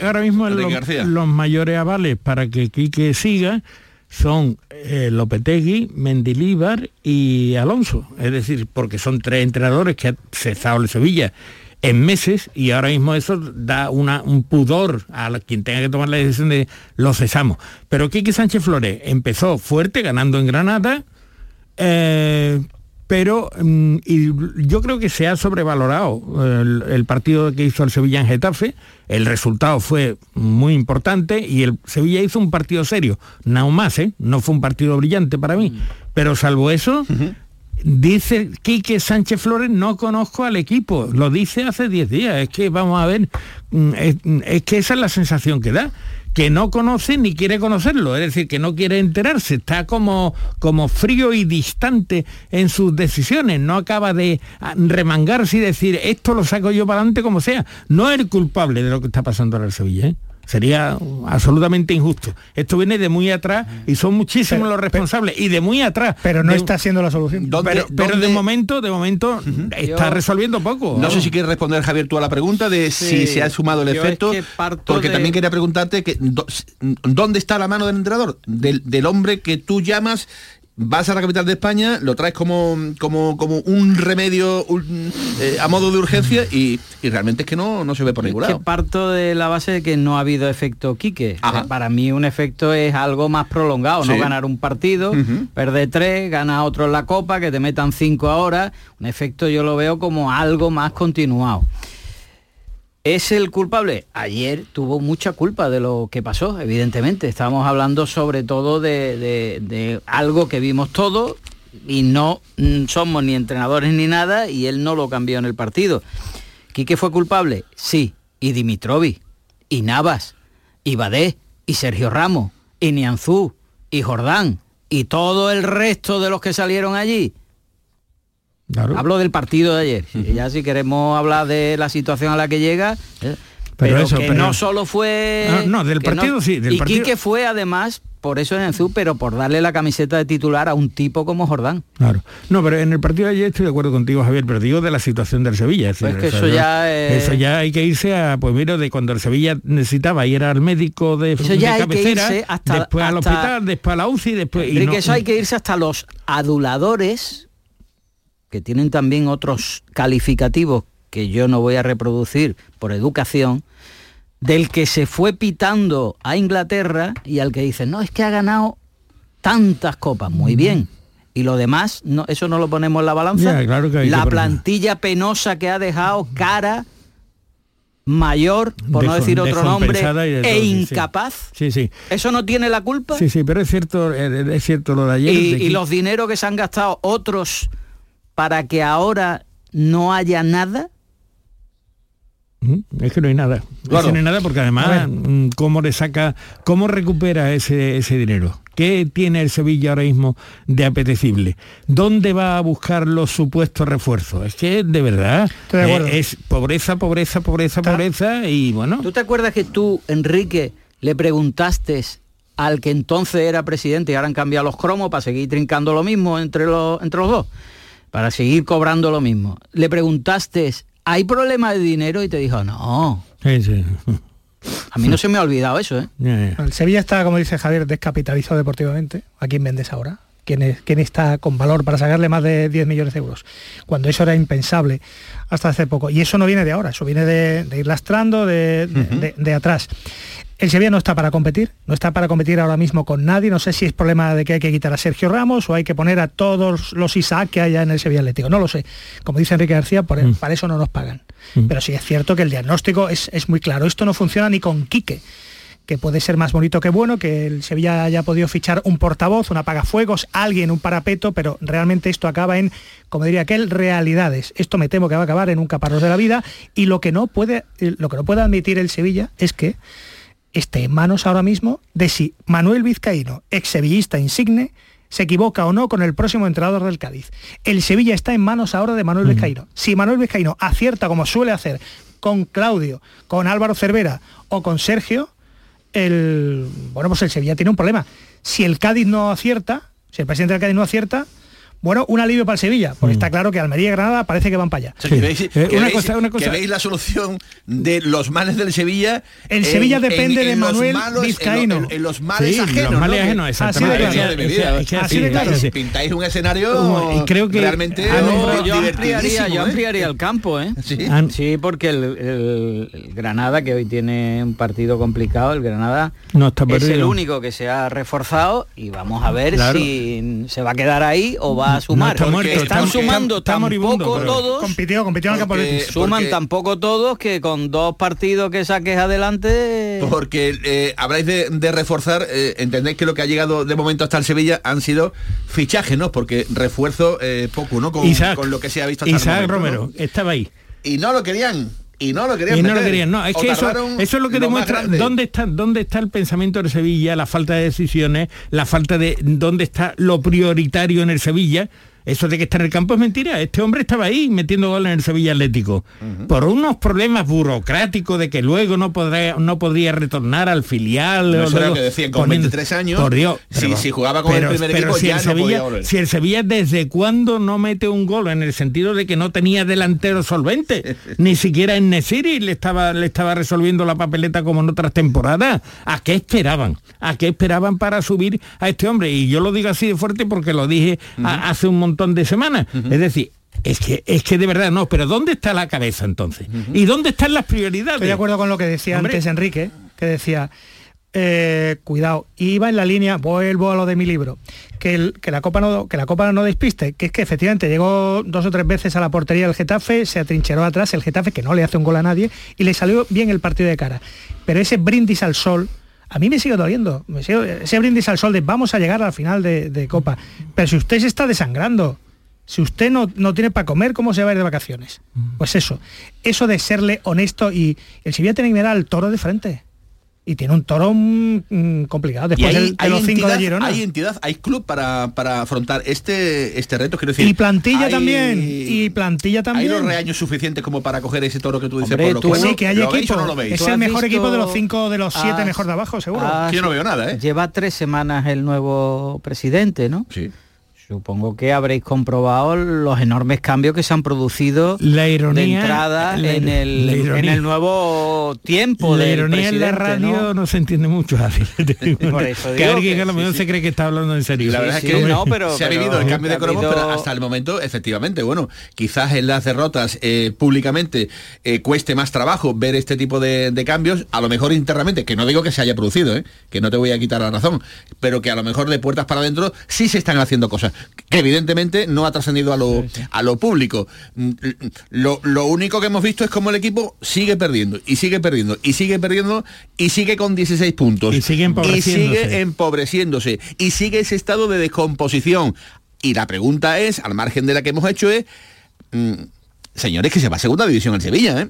Ahora mismo los, los, mayores avales para que Quique siga son eh, Lopetegui, Mendilíbar y Alonso. Es decir, porque son tres entrenadores que ha cesado el Sevilla en meses y ahora mismo eso da un pudor a quien tenga que tomar la decisión de lo cesamos. Pero Quique Sánchez Flores empezó fuerte, ganando en Granada, eh, pero mm, y yo creo que se ha sobrevalorado el, el partido que hizo el Sevilla en Getafe, el resultado fue muy importante y el Sevilla hizo un partido serio, nada más, ¿eh? no fue un partido brillante para mí, pero salvo eso, dice Quique Sánchez Flores, no conozco al equipo, lo dice hace 10 días, es que vamos a ver, mm, es, es que esa es la sensación que da que no conoce ni quiere conocerlo, es decir, que no quiere enterarse, está como, como frío y distante en sus decisiones, no acaba de ah, remangarse y decir, esto lo saco yo para adelante como sea. No es el culpable de lo que está pasando ahora en Sevilla. ¿eh? Sería absolutamente injusto. Esto viene de muy atrás y son muchísimos Pero- los responsables y de muy atrás. Pero no De- está siendo la solución. pero, pero de momento, de momento está resolviendo poco. No sé si quieres responder, Javier, tú a la pregunta de si se ha sumado el efecto, es que parto porque de- también quería preguntarte que do- dónde está la mano del entrenador, del, del hombre que tú llamas, vas a la capital de España, lo traes como, como, como un remedio un- eh, a modo de urgencia y, y realmente es que no, no se ve por ningún Es que lado. parto de la base de que no ha habido efecto Quique. Para mí un efecto es algo más prolongado, no ganar un partido, perder tres, ganar otro en la copa, que te metan cinco ahora. Un efecto yo lo veo como algo más continuado. ¿Es el culpable? Ayer tuvo mucha culpa de lo que pasó, evidentemente. Estábamos hablando sobre todo de, de- de algo que vimos todos y no mm, somos ni entrenadores ni nada y él no lo cambió en el partido. ¿Quique fue culpable? Sí. Y Dimitrovi, y Navas, y Badé, y Sergio Ramos, y Nianzú, y Jordán, y todo el resto de los que salieron allí. Hablo del partido de ayer. Y Ya si queremos hablar de la situación a la que llega, eh, Pero pero, eso, que pero- no solo fue... Ah, no, del partido sí, del y partido- Quique fue además, por eso en Enzú, pero por darle la camiseta de titular a un tipo como Jordán. Claro. No, pero en el partido de ayer estoy de acuerdo contigo, Javier, pero digo de la situación del Sevilla. es Pues decir, que eso ya es- Eso ya hay que irse a, pues mira, de cuando el Sevilla necesitaba ir al médico de, Eso de ya hay que cabecera, irse hasta- después al hospital, después a la UCI, después... y no- eso hay que irse hasta los aduladores, que tienen también otros calificativos que yo no voy a reproducir por educación, del que se fue pitando a Inglaterra y al que dice, no, es que ha ganado tantas copas, muy bien. Y lo demás, no, eso no lo ponemos en la balanza. Ya, claro que hay que la plantilla penosa que ha dejado cara mayor, por no decir otro nombre, de todo, e incapaz. Sí, sí. ¿Eso no tiene la culpa? Sí, sí, pero es cierto, eh, es cierto lo de ayer. y, de y los dineros que se han gastado otros para que ahora no haya nada. Ujú, Es que no hay nada. Es que no hay nada porque además, mm, ¿cómo le saca, cómo recupera ese, ese dinero? ¿Qué tiene el Sevilla ahora mismo de apetecible? ¿Dónde va a buscar los supuestos refuerzos? Es que de verdad de eh, es pobreza, pobreza, pobreza, pobreza y bueno. ¿Tú te acuerdas que tú, Enrique, le preguntaste al que entonces era presidente y ahora han cambiado los cromos para seguir trincando lo mismo entre los, entre los dos? Para seguir cobrando lo mismo. Le preguntaste, ¿hay problema de dinero? Y te dijo, no. Sí, sí. A mí no se me ha olvidado eso, ¿eh? El Sevilla está, como dice Javier, descapitalizado deportivamente. ¿A quién vendes ahora? ¿Quién, es- quién está con valor para sacarle más de 10 millones de euros? Cuando eso era impensable hasta hace poco. Y eso no viene de ahora, eso viene de, de ir lastrando de, de- de- de atrás. El Sevilla no está para competir, no está para competir ahora mismo con nadie. No sé si es problema de que hay que quitar a Sergio Ramos o hay que poner a todos los Isaac que haya en el Sevilla Atlético. No lo sé. Como dice Enrique García, por- para eso no nos pagan. Pero sí es cierto que el diagnóstico es, es muy claro. Esto no funciona ni con Quique que puede ser más bonito que bueno, que el Sevilla haya podido fichar un portavoz, un apagafuegos, alguien, un parapeto, pero realmente esto acaba en, como diría aquel, realidades. Esto me temo que va a acabar en un caparrós de la vida y lo que no puede, lo que no puede admitir el Sevilla es que esté en manos ahora mismo de si Manuel Vizcaíno, ex sevillista insigne, se equivoca o no con el próximo entrenador del Cádiz. El Sevilla está en manos ahora de Manuel Vizcaíno. Si Manuel Vizcaíno acierta como suele hacer con Claudio, con Álvaro Cervera o con Sergio, el bueno pues el Sevilla tiene un problema. Si el Cádiz no acierta, si el presidente del Cádiz no acierta, bueno, un alivio para el Sevilla, porque está claro que Almería y Granada parece que van para allá. O sea, que veis, que una veis- cosa- una cosa- que veis la solución de los males del Sevilla. El en- Sevilla en- depende en de Manuel malos- en lo- Vizcaíno. En, en los males Sí, ajenos. los males ¿no? ajenos, Que- exactamente. Así de claro. Es que- Así de claro. Pintáis un escenario y creo que realmente yo ampliaría, yo ¿eh? ampliaría el campo, ¿eh? Sí. Sí, porque el, el- el Granada, que hoy tiene un partido complicado, el Granada No está es el único que se ha reforzado y vamos a ver Claro. si se va a quedar ahí o va a sumar. está muerto, Están está- sumando está tan moribundo, poco pero- todos. Compitió, compitió en Porque-. Suman porque- tan poco todos que con dos partidos que saques adelante. Porque eh, habláis de, de reforzar, eh, entendéis que lo que ha llegado de momento hasta el Sevilla han sido fichajes, ¿no? Porque refuerzo eh, poco, ¿no? Con, Isaac, con lo que se ha visto hasta Isaac el momento, Romero, estaba ahí. ¿no? Y no lo querían. Y no lo querían. Y no lo meter. querían, no, es O que eso, eso es lo que demuestra dónde está, dónde está el pensamiento del Sevilla, la falta de decisiones, la falta de dónde está lo prioritario en el Sevilla. Eso de que está en el campo es mentira. Este hombre estaba ahí metiendo goles en el Sevilla Atlético. Por unos problemas burocráticos de que luego no podrá, no podría retornar al filial. No, eso era lo que decían, con poniendo- 23 años, Por Dios. si- si jugaba con el primer equipo, si ya el no podía Sevilla, volver. si el Sevilla desde cuándo no mete un gol en el sentido de que no tenía delantero solvente, [laughs] ni siquiera en Nesiri le estaba, le estaba resolviendo la papeleta como en otras temporadas. ¿A qué esperaban? ¿A qué esperaban para subir a este hombre? Y yo lo digo así de fuerte porque lo dije a- hace un montón de semanas. Es decir, es que, es que de verdad no, pero ¿dónde está la cabeza entonces? ¿Y dónde están las prioridades? Estoy de acuerdo con lo que decía Hombre. antes Enrique, que decía, eh, cuidado, iba en la línea, vuelvo a lo de mi libro, que, el- que la copa no que la copa no despiste, que es que efectivamente llegó dos o tres veces a la portería del Getafe, se atrincheró atrás el Getafe, que no le hace un gol a nadie, y le salió bien el partido de cara. Pero ese brindis al sol, a mí me sigue doliendo, me sigue- ese brindis al sol de vamos a llegar al final de, de copa. Pero si usted se está desangrando, si usted no, no tiene para comer, ¿cómo se va a ir de vacaciones? Pues eso, eso de serle honesto y el Sevilla tiene que mirar al toro de frente. Y tiene un toro mm, mm, complicado. Después hay, de hay los cinco de Girona. hay entidad, hay club para, para afrontar este, este reto. Quiero decir, y plantilla hay- también. Y plantilla Hay también. los reaños suficientes como para coger ese toro que tú dices Hombre, por lo tú- que Sí, que hay ¿Lo veis equipo. no lo veis? es ¿Tú el mejor visto- equipo de los cinco, de los siete has- mejor de abajo, seguro. has- Yo no veo nada, ¿eh? Lleva tres semanas el nuevo presidente, ¿no? Sí. Supongo que habréis comprobado los enormes cambios que se han producido La ironía, de entrada la- en, la el, ironía. en el nuevo tiempo la del ironía en la radio ¿no? no, se entiende mucho. [laughs] Por eso que alguien que- a lo mejor sí, se cree que está hablando en serio. La verdad sí, es que no, pero- se ha pero vivido el cambio de cromos, habido- pero hasta el momento, efectivamente, bueno, quizás en las derrotas eh, públicamente eh, cueste más trabajo ver este tipo de, de cambios, a lo mejor internamente, que no digo que se haya producido, ¿eh? que no te voy a quitar la razón, pero que a lo mejor de puertas para adentro sí se están haciendo cosas, que evidentemente no ha trascendido a lo, a lo público. Mm, Lo, lo único que hemos visto es cómo el equipo sigue perdiendo, y sigue perdiendo, y sigue perdiendo, y sigue con 16 puntos. Y sigue Y empobreciéndose. sigue empobreciéndose y sigue ese estado de descomposición. Y la pregunta es, al margen de la que hemos hecho, es, mm, señores, que se va a segunda división en Sevilla, ¿eh?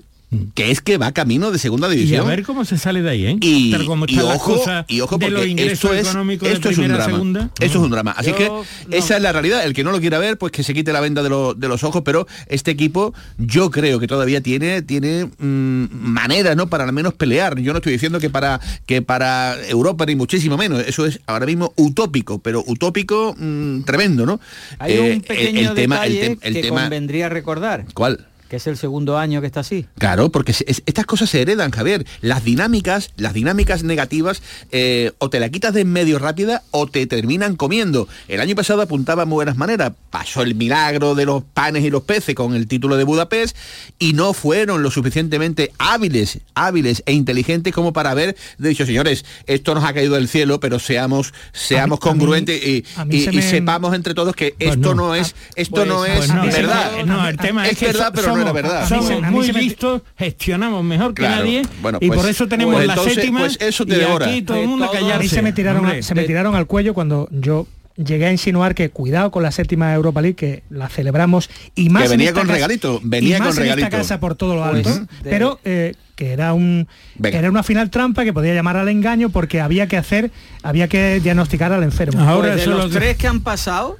Que es que va camino de segunda Mm. Y a división. ver cómo se sale de ahí, ¿eh? Y, ojo, y ojo porque esto es, esto de es un drama. segunda. Esto es un drama. Así Yo que no. esa es la realidad. El que no lo quiera ver, pues que se quite la venda de, lo- de los ojos. Pero este equipo, yo creo que todavía tiene, tiene mm, manera, ¿no? Para al menos pelear. Yo no estoy diciendo que para que para Europa ni muchísimo menos. Eso es ahora mismo utópico, pero utópico mm, tremendo, ¿no? Hay Eh, un pequeño el, el tema, el, detalle el que tema. convendría recordar, ¿Cuál? Que es el segundo año que está así. Claro, porque estas cosas se heredan, Javier. Las dinámicas, las dinámicas negativas, eh, o te la quitas de en medio rápida o te terminan comiendo. El año pasado apuntaba muy buenas maneras. Pasó el milagro de los panes y los peces con el título de Budapest y no fueron lo suficientemente hábiles, hábiles e inteligentes como para haber dicho, señores, esto nos ha caído del cielo, pero seamos, seamos A mí- a mí- congruentes y, a mí y- se y me- sepamos entre todos que Pues esto no. no, es, esto pues- no es Pues no, verdad. no, el tema es, Es que verdad, so- pero no somos, era verdad. Somos muy listos, gestionamos mejor que Claro. nadie Bueno, y pues- por eso tenemos pues la entonces, séptima pues eso te y devora. aquí todo el mundo a mí callarse. se me tiraron, hombre. se me tiraron al cuello cuando yo llegué a insinuar que cuidado con la séptima Europa League, que la celebramos y más Que en venía esta con casa- regalito, y venía más con en regalito. esta casa por todo lo Pues, alto, de- pero eh, que era un que era una final trampa que podía llamar al engaño porque había que hacer, había que diagnosticar al enfermo. Ahora Pues de los que- tres que han pasado,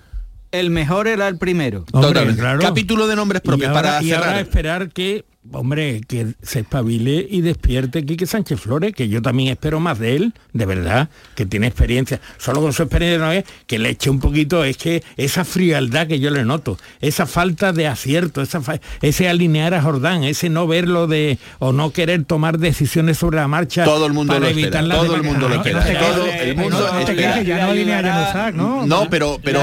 el mejor era el primero. Hombre, Totalmente. claro. Capítulo de nombres propios y ahora, para y cerrar. ahora esperar que, hombre, que se espabile y despierte Quique Sánchez Flores, que yo también espero más de él, de verdad, que tiene experiencia. Solo con su experiencia no es que le eche un poquito, es que esa frialdad que yo le noto, esa falta de acierto, esa fa- ese alinear a Jordán, ese no verlo de o no querer tomar decisiones sobre la marcha. Todo el mundo para lo espera, evitar las todo el mundo lo espera. Todo el no, mundo no espera. pero pero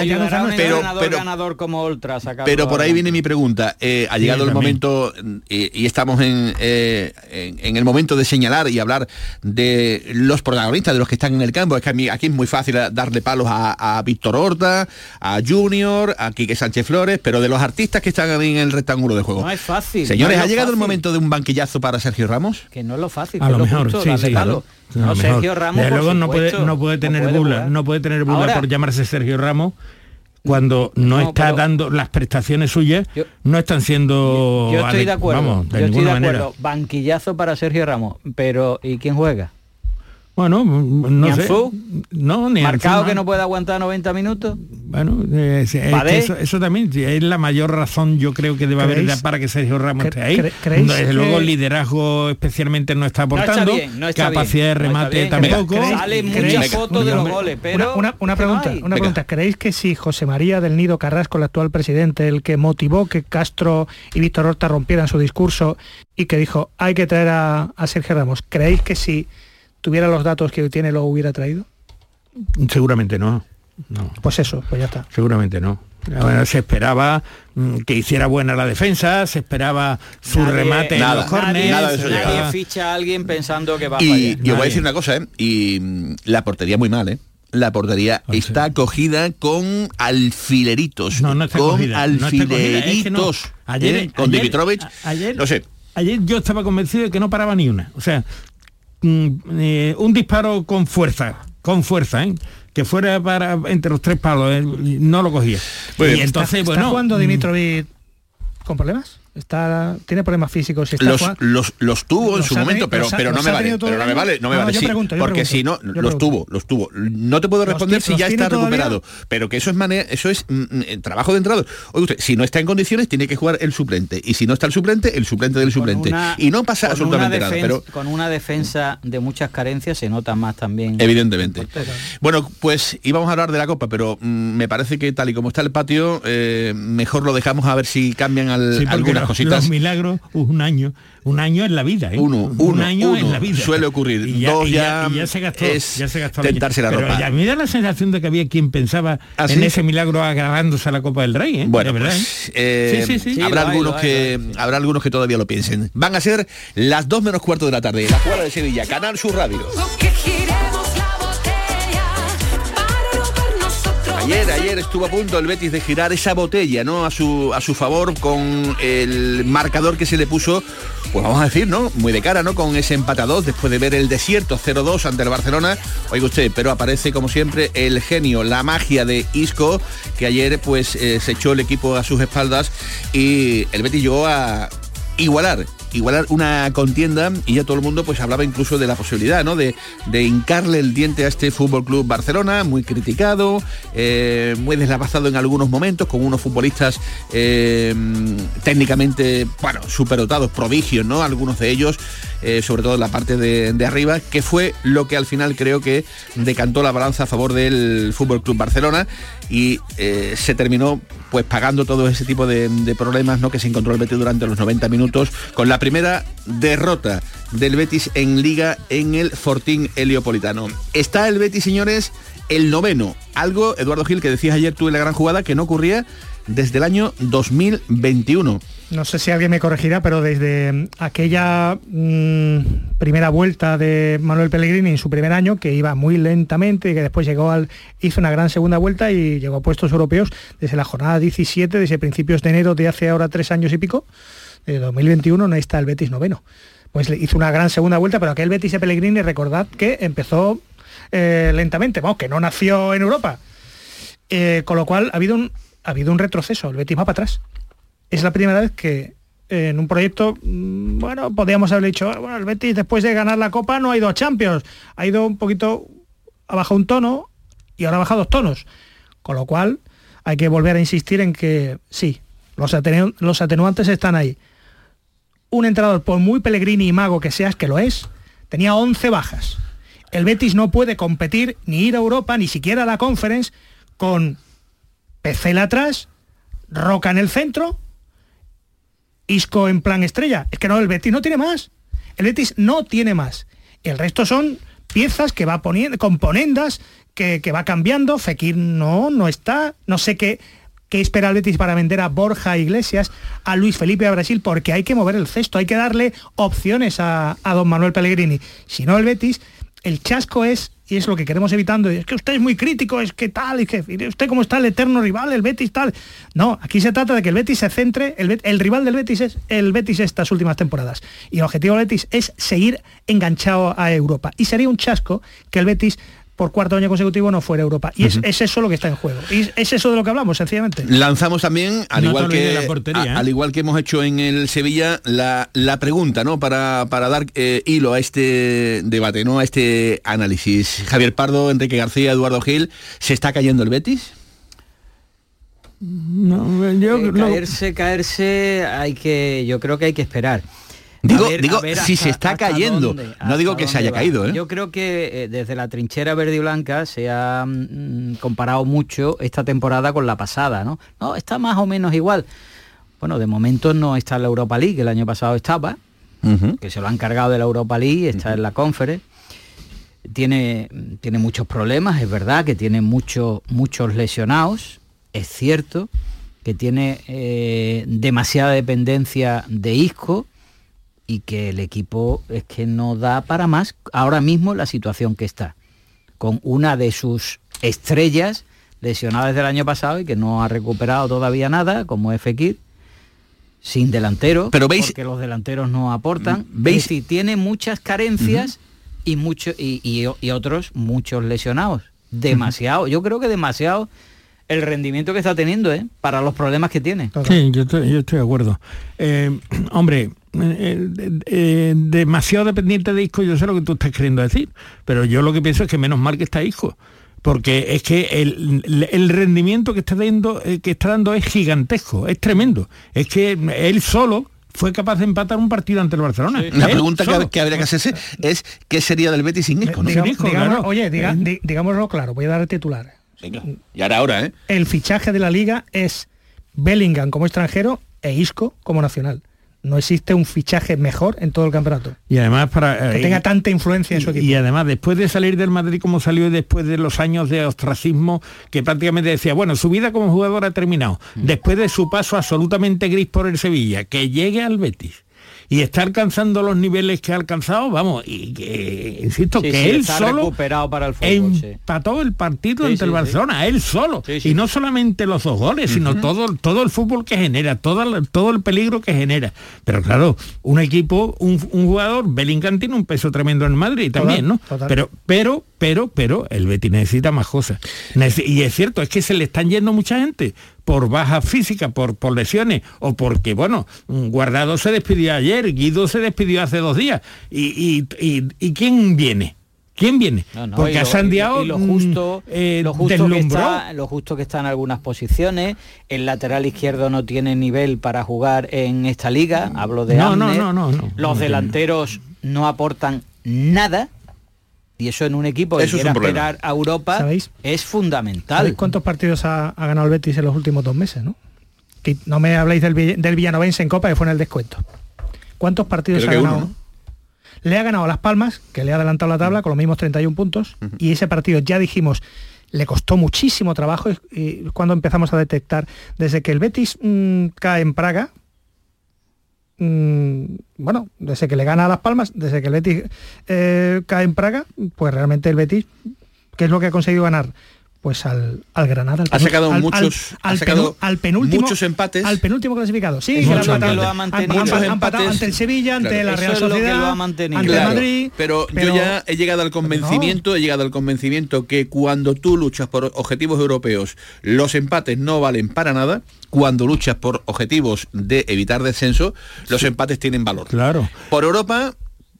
pero pero ganador como Ultra a sacarlo pero por ahí viene mi pregunta. Eh, ha llegado el también. momento, eh, y estamos en, eh, en, en el momento de señalar y hablar de los protagonistas, de los que están en el campo, es que a mí, aquí es muy fácil darle palos a, a Víctor Horta, a Junior, a Quique Sánchez Flores, pero de los artistas que están ahí en el rectángulo de juego. No es fácil. Señores, no ¿ha llegado el momento de un banquillazo para Sergio Ramos? Que no es lo fácil. A lo mejor, justo, sí, darle sí, No, Sergio. Ramos, Desde por luego no puede, no puede tener puede bula, jugar. no puede tener bula Ahora- por llamarse Sergio Ramos cuando no, No, está pero- dando las prestaciones suyas, no están siendo Yo estoy de acuerdo. vamos, de yo estoy de manera. acuerdo. Banquillazo para Sergio Ramos. Pero ¿y quién juega? Bueno, no ¿Ni sé. No, ni Marcado que no. puede aguantar 90 minutos. Bueno, eh, es- es ¿Padé? que eso, eso también es la mayor razón yo creo que debe haber para que Sergio Ramos esté ahí. cre- creéis Desde que- luego liderazgo especialmente no está No está aportando, bien, no está capacidad de bien, remate tampoco. ¿Creéis- Salen ¿creéis- muchas fotos de los Hombre, goles, pero una, pregunta, una Venga. pregunta. ¿Creéis que si José María del Nido Carrasco, el actual presidente, el que motivó que Castro y Víctor Horta rompieran su discurso y que dijo hay que traer a, a Sergio Ramos, ¿creéis que si tuviera los datos que hoy tiene lo hubiera traído? Seguramente no. no. Pues eso, pues ya está. Seguramente no. Bueno, se esperaba mm, que hiciera buena la defensa, se esperaba su Nadie- remate Nada, en los nada de eso nadie esperaba- ficha a alguien pensando que va a Y fallar. yo voy a decir una cosa, ¿eh? Y mm, la portería muy mal, ¿eh? La portería está cogida con alfileritos. No, no está con cogida, no está cogida, es que no. alfileritos. Ayer- ¿eh? Con ayer- Dimitrovic. a- ayer- no sé. Ayer yo estaba convencido de que no paraba ni una. O sea, eh, un disparo con fuerza, con fuerza, ¿eh? que fuera para entre los tres palos, ¿eh? no lo cogía. Y entonces, ¿Está, bueno, ¿Está jugando mm, Dimitrovic con problemas? Está, ¿Tiene problemas físicos? está Los, jugando- los, los tuvo en su momento, tenido- pero, pero no me vale, pero no me vale, no me vale, sí, pregunto, porque si no, los tuvo, los tuvo. No te puedo ¿Los responder si ya está todavía? recuperado, pero que eso es manera, eso es mm, mm, trabajo de entrado. Oye usted, si no está en condiciones tiene que jugar el suplente y si no está el suplente, el suplente del suplente. Una- y no pasa absolutamente nada, pero con una defensa de muchas carencias se nota más también. Evidentemente. Bueno, pues íbamos a hablar de la Copa, pero mm, me parece que tal y como está el patio, eh, mejor lo dejamos a ver si cambian al- sí, porque algunas los, cositas. los milagros, un año, un año en la vida, ¿eh? Uno, un año uno. en la vida. Suele ocurrir. Y ya, Dos y ya y ya se gastó, es ya se gastó tentarse la Pero ropa. ya me da la sensación de que había quien pensaba ¿Ah, en ese milagro agravándose a la Copa del Rey, ¿eh? Bueno, De verdad, pues, ¿eh? eh, Sí, sí, sí. habrá Sí, lo hay, algunos hay, que habrá algunos que todavía lo piensen. Van a ser las dos menos cuarto de la tarde. La jugada de Sevilla, Canal Sur Radio. Ayer, ayer estuvo a punto el Betis de girar esa botella, ¿no? A su, a su favor con el marcador que se le puso, pues vamos a decir, ¿no? Muy de cara, ¿no? Con ese empatador después de ver el desierto 0-2 ante el Barcelona. Oiga usted, pero aparece como siempre el genio, la magia de Isco, que ayer pues eh, se echó el equipo a sus espaldas y el Betis llegó a igualar igualar una contienda y ya todo el mundo pues hablaba incluso de la posibilidad ¿no? de, de hincarle el diente a este Fútbol Club Barcelona muy criticado eh, muy deslavazado en algunos momentos con unos futbolistas eh, técnicamente bueno superdotados prodigios no algunos de ellos eh, sobre todo en la parte de, de arriba que fue lo que al final creo que decantó la balanza a favor del Fútbol Club Barcelona y eh, se terminó pues pagando todo ese tipo de, problemas ¿no? que se encontró el Betis durante los 90 minutos con la primera derrota del Betis en Liga en el Fortín Heliopolitano. Está el Betis, señores, el noveno. Algo, Eduardo Gil, que decías ayer tú en la gran jugada, que no ocurría desde el año 2021. No sé si alguien me corregirá, pero desde aquella mm, primera vuelta de Manuel Pellegrini en su primer año, que iba muy lentamente y que después llegó al, hizo una gran segunda vuelta y llegó a puestos europeos desde la jornada 17, desde principios de enero de hace ahora tres años y pico, de 2021, no está el Betis noveno. Pues hizo una gran segunda vuelta, pero aquel Betis de Pellegrini, recordad que empezó eh, lentamente, vamos, que no nació en Europa. Eh, con lo cual ha habido un, ha habido un retroceso, el Betis va para atrás es la primera vez que eh, en un proyecto, mm, bueno, podríamos haber dicho, "Ah, bueno, el Betis después de ganar la Copa no ha ido a Champions, ha ido un poquito, ha bajado un tono y ahora ha bajado dos tonos. Con lo cual hay que volver a insistir en que sí, los, atenu- los atenuantes están ahí. Un entrenador, por muy Pellegrini y mago que seas, que lo es, tenía 11 bajas. El Betis no puede competir ni ir a Europa, ni siquiera a la Conference, con Pecel atrás, Roca en el centro, Isco en plan estrella. Es que no, el Betis no tiene más. El Betis no tiene más. El resto son piezas que va poniendo, componendas que, que va cambiando. Fekir no, no está. No sé qué, ¿Qué espera el Betis para vender a Borja Iglesias, a Luis Felipe a Brasil? Porque hay que mover el cesto, hay que darle opciones a, a don Manuel Pellegrini. Si no, el Betis, el chasco es y es lo que queremos evitando. Es que usted es muy crítico, es que tal, y que usted como está el eterno rival, el Betis tal. No, aquí se trata de que el Betis se centre, el, el rival del Betis es el Betis estas últimas temporadas. Y el objetivo del Betis es seguir enganchado a Europa. Y sería un chasco que el Betis por cuarto año consecutivo no fuera Europa. Y es, es, eso lo que está en juego. Y es eso de lo que hablamos, sencillamente. Lanzamos también, al, igual que, a, ¿eh? al igual que hemos hecho en el Sevilla, la, la pregunta, ¿no? Para, para dar eh, hilo a este debate, ¿no? A este análisis. Javier Pardo, Enrique García, Eduardo Gil, ¿se está cayendo el Betis? No, yo, eh, caerse, caerse, hay que, yo creo que hay que esperar. Digo, digo si se está cayendo, no digo que se haya caído. ¿eh? Yo creo que eh, desde la trinchera verde y blanca se ha mm, comparado mucho esta temporada con la pasada, ¿no? No, está más o menos igual. Bueno, de momento no está en la Europa League, el año pasado estaba, que se lo han cargado de la Europa League, está en la Conference. Tiene, tiene muchos problemas, es verdad que tiene muchos muchos lesionados, es cierto que tiene eh, demasiada dependencia de Isco, y que el equipo es que no da para más ahora mismo la situación que está, con una de sus estrellas lesionada desde el año pasado y que no ha recuperado todavía nada, como es Fekir, sin delantero, Pero veis, porque los delanteros no aportan. ¿Veis? si tiene muchas carencias y, mucho, y, otros muchos lesionados. Demasiado, yo creo que demasiado el rendimiento que está teniendo ¿eh? para los problemas que tiene. Sí, yo estoy, yo estoy de acuerdo. Eh, [clears throat] hombre, eh, eh, demasiado dependiente de Isco, yo sé lo que tú estás queriendo decir, pero yo lo que pienso es que menos mal que está Isco, porque es que el, rendimiento que está, dando, eh, que está dando es gigantesco, es tremendo. Es que él solo fue capaz de empatar un partido ante el Barcelona. La pregunta que, habría que hacerse es ¿qué sería del Betis sin Isco? Oye, digámoslo claro, voy a dar el titular. y ahora, ahora, ¿eh? El fichaje de la liga es Bellingham como extranjero e Isco como nacional no existe un fichaje mejor en todo el campeonato. Y además para que tenga tanta influencia en su equipo. Y además después de salir del Madrid como salió y después de los años de ostracismo que prácticamente decía, bueno, su vida como jugador ha terminado. Mm. Después de su paso absolutamente gris por el Sevilla, que llegue al Betis y está alcanzando los niveles que ha alcanzado, vamos, y que, insisto, que él solo recuperado para el fútbol, empató el partido entre el Barcelona, él solo, y no solamente los dos goles, sino todo, todo el fútbol que genera, todo, todo el peligro que genera. Pero claro, un equipo, un, jugador, Bellingham tiene un peso tremendo en Madrid también, ¿no? Pero, pero, pero, pero, el Betis necesita más cosas. y es cierto, es que se le están yendo mucha gente por baja física, por, por lesiones, o porque, bueno, Guardado se despidió ayer, Guido se despidió hace dos días. ¿Y, y, quién viene? ¿Quién viene? Porque ha Sandiao lo, justo, eh, lo, justo que está, lo justo que está en algunas posiciones, el lateral izquierdo no tiene nivel para jugar en esta liga, hablo de no, no, no, no, los delanteros no aportan nada y eso en un equipo que quiera esperar a Europa es fundamental. ¿Sabéis cuántos partidos ha, ganado el Betis en los últimos dos meses? ¿no? Que no me habláis del, del Villanovense en Copa que fue en el descuento. ¿Cuántos partidos ha ganado? Le ha ganado Las Palmas, que le ha adelantado la tabla con los mismos 31 puntos, y ese partido ya dijimos le costó muchísimo trabajo y, cuando empezamos a detectar desde que el Betis mm, cae en Praga bueno desde que le gana a las palmas desde que el Betis eh, cae en Praga pues realmente el Betis qué es lo que ha conseguido ganar pues al, al Granada. Al ha sacado muchos, al, ha sacado al penúltimo, muchos empates. Al penúltimo clasificado. Sí, que lo ha mantenido. Han, empatado ante el Sevilla, ante la Real Sociedad, ante Madrid. Pero, yo ya he llegado al convencimiento, he llegado al convencimiento que cuando tú luchas por objetivos europeos, los empates no valen para nada. Cuando luchas por objetivos de evitar descenso, los empates tienen valor. Claro. Por Europa,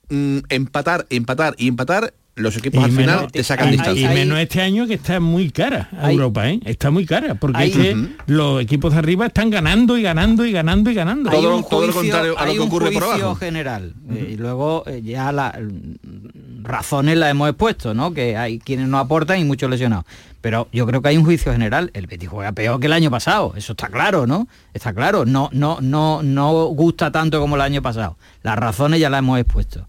mm, empatar, empatar y empatar los equipos al final te sacan distancia. Y menos este año que está muy cara Europa, ¿eh? Está muy cara, porque es que los equipos de arriba están ganando y ganando y ganando y ganando. Todo, lo contrario a lo que ocurre por abajo. general. Eh, y luego eh, ya las mm, razones las hemos expuesto, ¿no? Que hay quienes no aportan y muchos lesionados. Pero yo creo que hay un juicio general. El Betis juega peor que el año pasado. Eso está claro, ¿no? Está claro. No, no, no, no gusta tanto como el año pasado. Las razones ya las hemos expuesto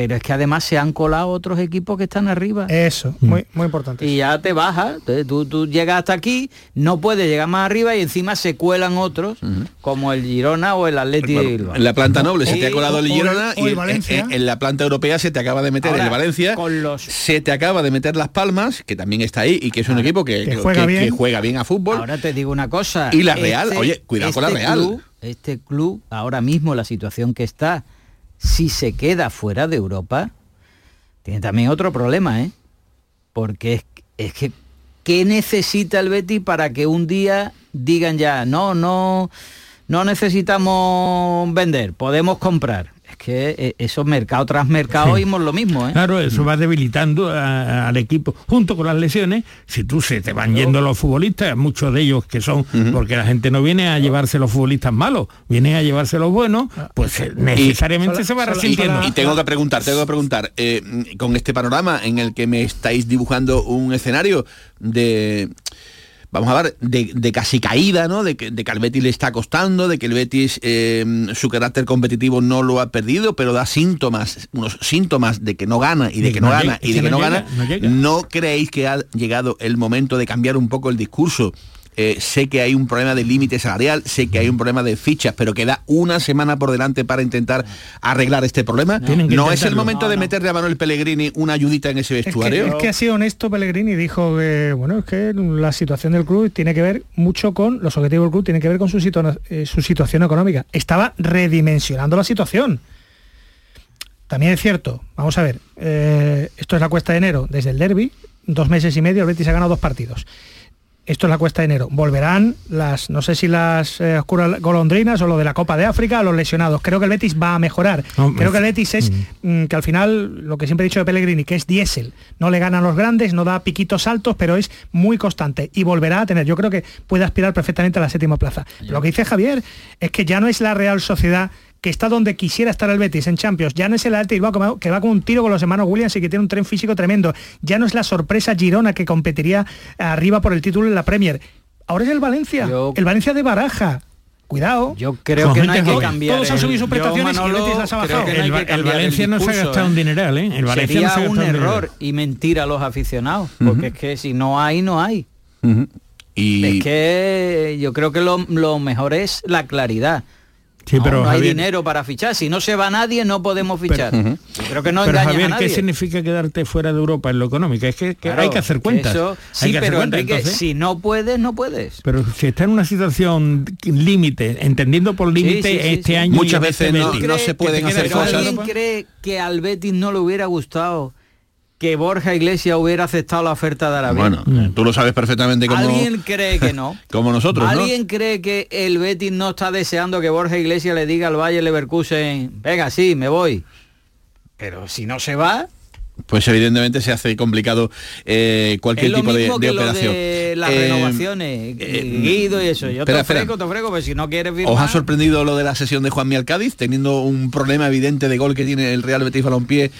pero es que además se han colado otros equipos que están arriba. Eso, muy, muy importante. Y ya te bajas, entonces tú, tú llegas hasta aquí, no puedes llegar más arriba y encima se cuelan otros, como el Girona o el Atleti de Bilbao. En la planta noble se te ha colado el o- Girona o el y en- Valencia. en, en la planta europea se te acaba de meter Ahora, el Valencia, con los- se te acaba de meter Las Palmas, que también está ahí y que es un equipo que, juega que- bien. que juega bien a fútbol. Ahora te digo una cosa. Y la Real, oye, cuidado con la Real. Club, este club, ahora mismo la situación que está, si se queda fuera de Europa, tiene también otro problema, ¿eh? Porque es, que, ¿qué necesita el Betis para que un día digan ya, no, no, no necesitamos vender, podemos comprar? Que eh, eso mercado tras mercado Sí. oímos lo mismo, ¿eh? Claro, eso va debilitando a- al equipo junto con las lesiones. Si tú se te van yendo los futbolistas, muchos de ellos que son, porque la gente no viene a llevarse los futbolistas malos, viene a llevarse los buenos, pues eh, necesariamente Y- se va y- resintiendo. Y, tengo que preguntar, tengo que preguntar, eh, con este panorama en el que me estáis dibujando un escenario de vamos a ver, de, de casi caída, ¿no? De que, de que al Betis le está costando, de que el Betis eh, su carácter competitivo no lo ha perdido, pero da síntomas, unos síntomas de que no gana y de, que, no, gana llega, y de que no, llega, gana. ¿No creéis que ha llegado el momento de cambiar un poco el discurso? Eh, sé que hay un problema de límite salarial, sé que hay un problema de fichas, pero queda una semana por delante para intentar arreglar este problema. Tienen ¿No es el momento de meterle a Manuel Pellegrini una ayudita en ese Es que, vestuario? es que ha sido honesto Pellegrini, dijo que bueno, es que la situación del club tiene que ver mucho con los objetivos del club, tiene que ver con su, eh, su situación económica. Estaba redimensionando la situación. También es cierto, vamos a ver, eh, esto es la cuesta de enero desde el derby, dos meses y medio, el Betis ha ganado dos partidos. Esto es la cuesta de enero. Volverán las, no sé si las eh, oscuras golondrinas o lo de la Copa de África, los lesionados. Creo que el Betis va a mejorar. Creo que el Betis es mm, que al final, lo que siempre he dicho de Pellegrini, que es diésel. No le ganan los grandes, no da piquitos altos, pero es muy constante y volverá a tener. Yo creo que puede aspirar perfectamente a la séptima plaza. Pero lo que dice Javier es que ya no es la Real Sociedad que está donde quisiera estar el Betis en Champions, ya no es el Athletic Bilbao que va- que va con un tiro con los hermanos Williams y que tiene un tren físico tremendo, ya no es la sorpresa Girona que competiría arriba por el título en la Premier, ahora es el Valencia, el Valencia de Baraja. Cuidado. Yo creo que no hay que cambiar. Todos han el- subido sus prestaciones y el Betis las ha creo bajado. no El, Valencia no se ha gastado ¿eh? un dineral, ¿eh? El Valencia Sería no un error dineral. y mentir a los aficionados, porque es que si no hay, no hay. Y Es que yo creo que lo, lo mejor es la claridad. Sí, no, pero no hay Javier- dinero para fichar. Si no se va nadie, no podemos fichar. Pero- creo que no pero Javier, a ¿qué nadie. significa quedarte fuera de Europa en lo económico? Es que, que Claro, hay que hacer cuentas. eso- Hay sí, que hacer pero cuentas, Enrique, entonces. si no puedes, no puedes. Pero si está en una situación límite, entendiendo por límite Sí, sí, sí, este sí. año... Muchas y veces este no- se que pueden hacer cosas. ¿Alguien cree que al Betis no le hubiera gustado que Borja Iglesias hubiera aceptado la oferta de Arabia? Bueno, eh, tú lo sabes perfectamente como, ¿Alguien cree que no? [laughs] como nosotros, ¿no? ¿Alguien cree que el Betis no está deseando que Borja Iglesias le diga al Valle Leverkusen, venga, sí, me voy? Pero si no se va, Pues evidentemente se hace complicado eh, cualquier es lo tipo de, mismo de que lo operación. de las Eh, renovaciones, Guido y eso. Yo espera, te ofrezco, te ofrezco, pero si no quieres firmar... ¿Os ha sorprendido lo de la sesión de Juan al Cádiz, teniendo un problema evidente de gol que tiene el Real Betis Balompié,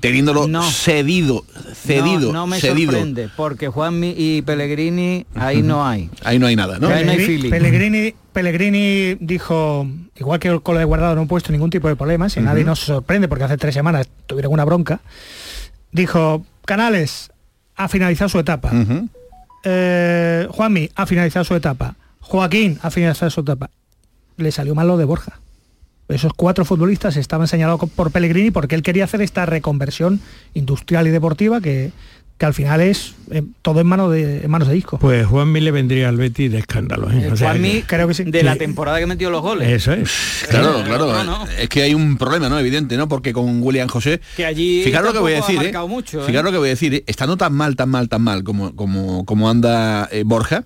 teniéndolo cedido, cedido, no, no me cedido? sorprende, porque Juan y Pellegrini ahí no hay. Ahí no hay nada, ¿no? Ahí no hay Pellegrini, feeling. Pellegrini, Pellegrini dijo, igual que con lo de guardado no he puesto ningún tipo de problemas, y nadie nos sorprende porque hace tres semanas tuvieron una bronca, dijo, Canales ha finalizado su etapa, eh, Juanmi ha finalizado su etapa, Joaquín ha finalizado su etapa. Le salió mal lo de Borja. Esos cuatro futbolistas estaban señalados por Pellegrini porque él quería hacer esta reconversión industrial y deportiva que, que al final es eh, todo en, mano de, en manos de Isco. Pues Juanmi le vendría al Betis de escándalo. ¿eh? O sea, Juanmi, creo que sí. de la temporada que metió los goles. Eso es. Claro, Eh, claro. no, no. Es que hay un problema, ¿no? Evidente, ¿no? Porque con William José. Que allí Fijaros lo que voy a decir, ¿eh? mucho, ¿eh? Fijaros lo que voy a decir, ¿eh? Estando tan mal, tan mal, tan mal como, como, como anda eh, Borja,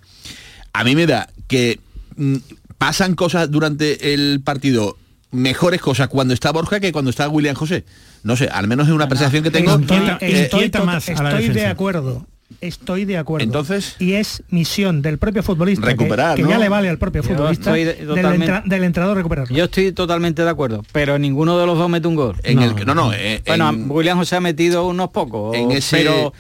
a mí me da que mm, pasan cosas durante el partido, mejores cosas cuando está Borja que cuando está William José. No sé, al menos es una percepción que tengo. Estoy, eh, estoy más estoy de acuerdo. Estoy de acuerdo. Entonces. Y es misión del propio futbolista. Recuperar, que, que ¿no? ya le vale al propio Yo futbolista estoy del, entra- del entrenador recuperarlo. Yo estoy totalmente de acuerdo, pero ninguno de los dos mete un gol. En el que- no, no, eh, bueno, en- William José ha metido unos pocos, En ese- pero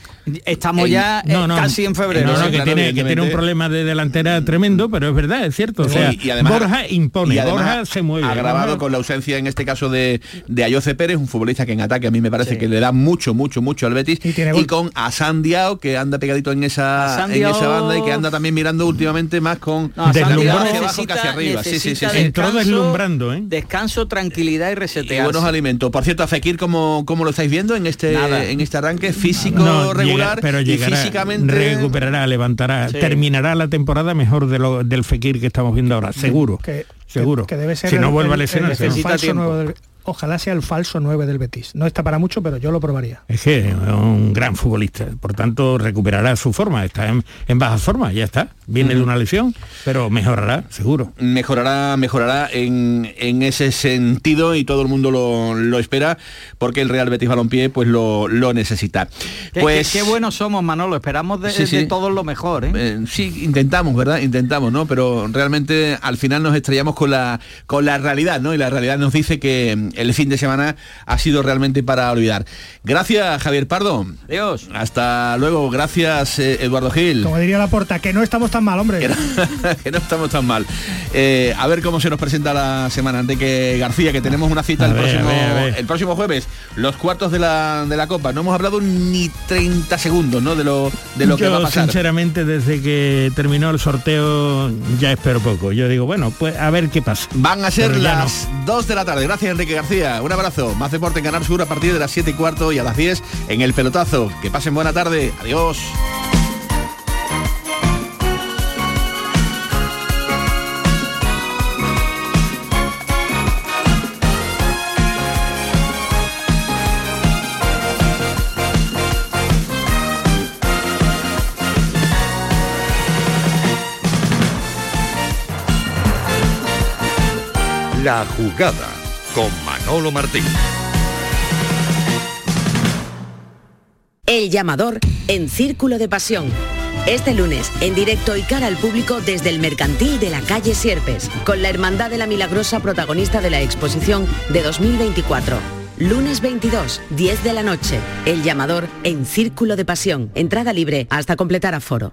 estamos ya eh, No, no, casi en febrero. no, no, que, claro, tiene, que tiene un problema de delantera tremendo, pero es verdad, es cierto. O Sí, sea, y además- Borja impone, y además Borja se mueve. agravado Borja- con la ausencia en este caso de, de Ayoce Pérez, un futbolista que en ataque a mí me parece que le da mucho, mucho, mucho al Betis. Y, con Asan Diao, que anda pegadito en esa, en esa banda y que anda también mirando últimamente más con No, Diao hacia abajo que necesita- hacia arriba. Sí, sí, sí, sí. descanso, ¿eh? Descanso, tranquilidad y Y resetearse. buenos alimentos. Por cierto, a Fekir, ¿cómo, cómo lo estáis viendo en este, Nada. en este arranque? Físico No, regular pero y llegará, físicamente... recuperará, levantará, Sí. terminará la temporada mejor de lo- del Fekir que estamos viendo ahora, seguro. Que- seguro. Que debe ser si no el- vuelve a lesionarse. el ¿no? del- ojalá sea el falso 9 del Betis. No está para mucho, pero yo lo probaría. Es que es un gran futbolista, por tanto recuperará su forma, está en, en baja forma, ya está, viene de una lesión, pero mejorará, seguro. mejorará mejorará en, en ese sentido y todo el mundo lo, lo espera porque el Real Betis Balompié pues lo, lo necesita Qué- pues qué, qué buenos somos, Manolo. Esperamos de, Sí, sí. de todos lo mejor. ¿eh? eh, sí intentamos verdad intentamos no pero realmente al final nos estrellamos con la con la realidad no y la realidad nos dice que el fin de semana ha sido realmente para olvidar gracias Javier Pardo Dios hasta luego gracias eh, Eduardo Gil Como diría la porta, que no estamos tan mal, hombre. [laughs] que no estamos tan mal. Eh, a ver cómo se nos presenta la semana. Enrique García, que tenemos una cita el, ver, próximo, a ver, a ver. el próximo jueves, los cuartos de la, de la Copa. No hemos hablado ni 30 segundos ¿no? de lo, de lo que va a pasar. sinceramente, desde que terminó el sorteo ya espero poco. Yo digo, bueno, pues a ver qué pasa. Van a ser las 2 de la tarde. Gracias, Enrique Un abrazo. Más deporte en Canal Sur a partir de las 7 y cuarto y a las 10 en el pelotazo. Que pasen buena tarde. Adiós. La jugada con Manolo Martín. El llamador en Círculo de Pasión. Este lunes, en directo y cara al público desde el Mercantil de la calle Sierpes, con la Hermandad de la Milagrosa protagonista de la exposición de 2024. Lunes 22, 10 de la noche. El llamador en Círculo de Pasión. Entrada libre hasta completar aforo.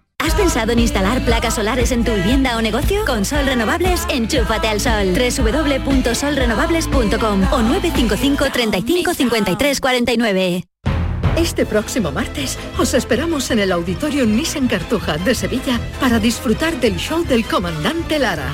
¿Has pensado en instalar placas solares en tu vivienda o negocio? Con Sol Renovables, enchúfate al sol. www.solrenovables.com o 955 35 53 49. Este próximo martes os esperamos en el Auditorio Nissan Cartuja de Sevilla para disfrutar del show del comandante Lara,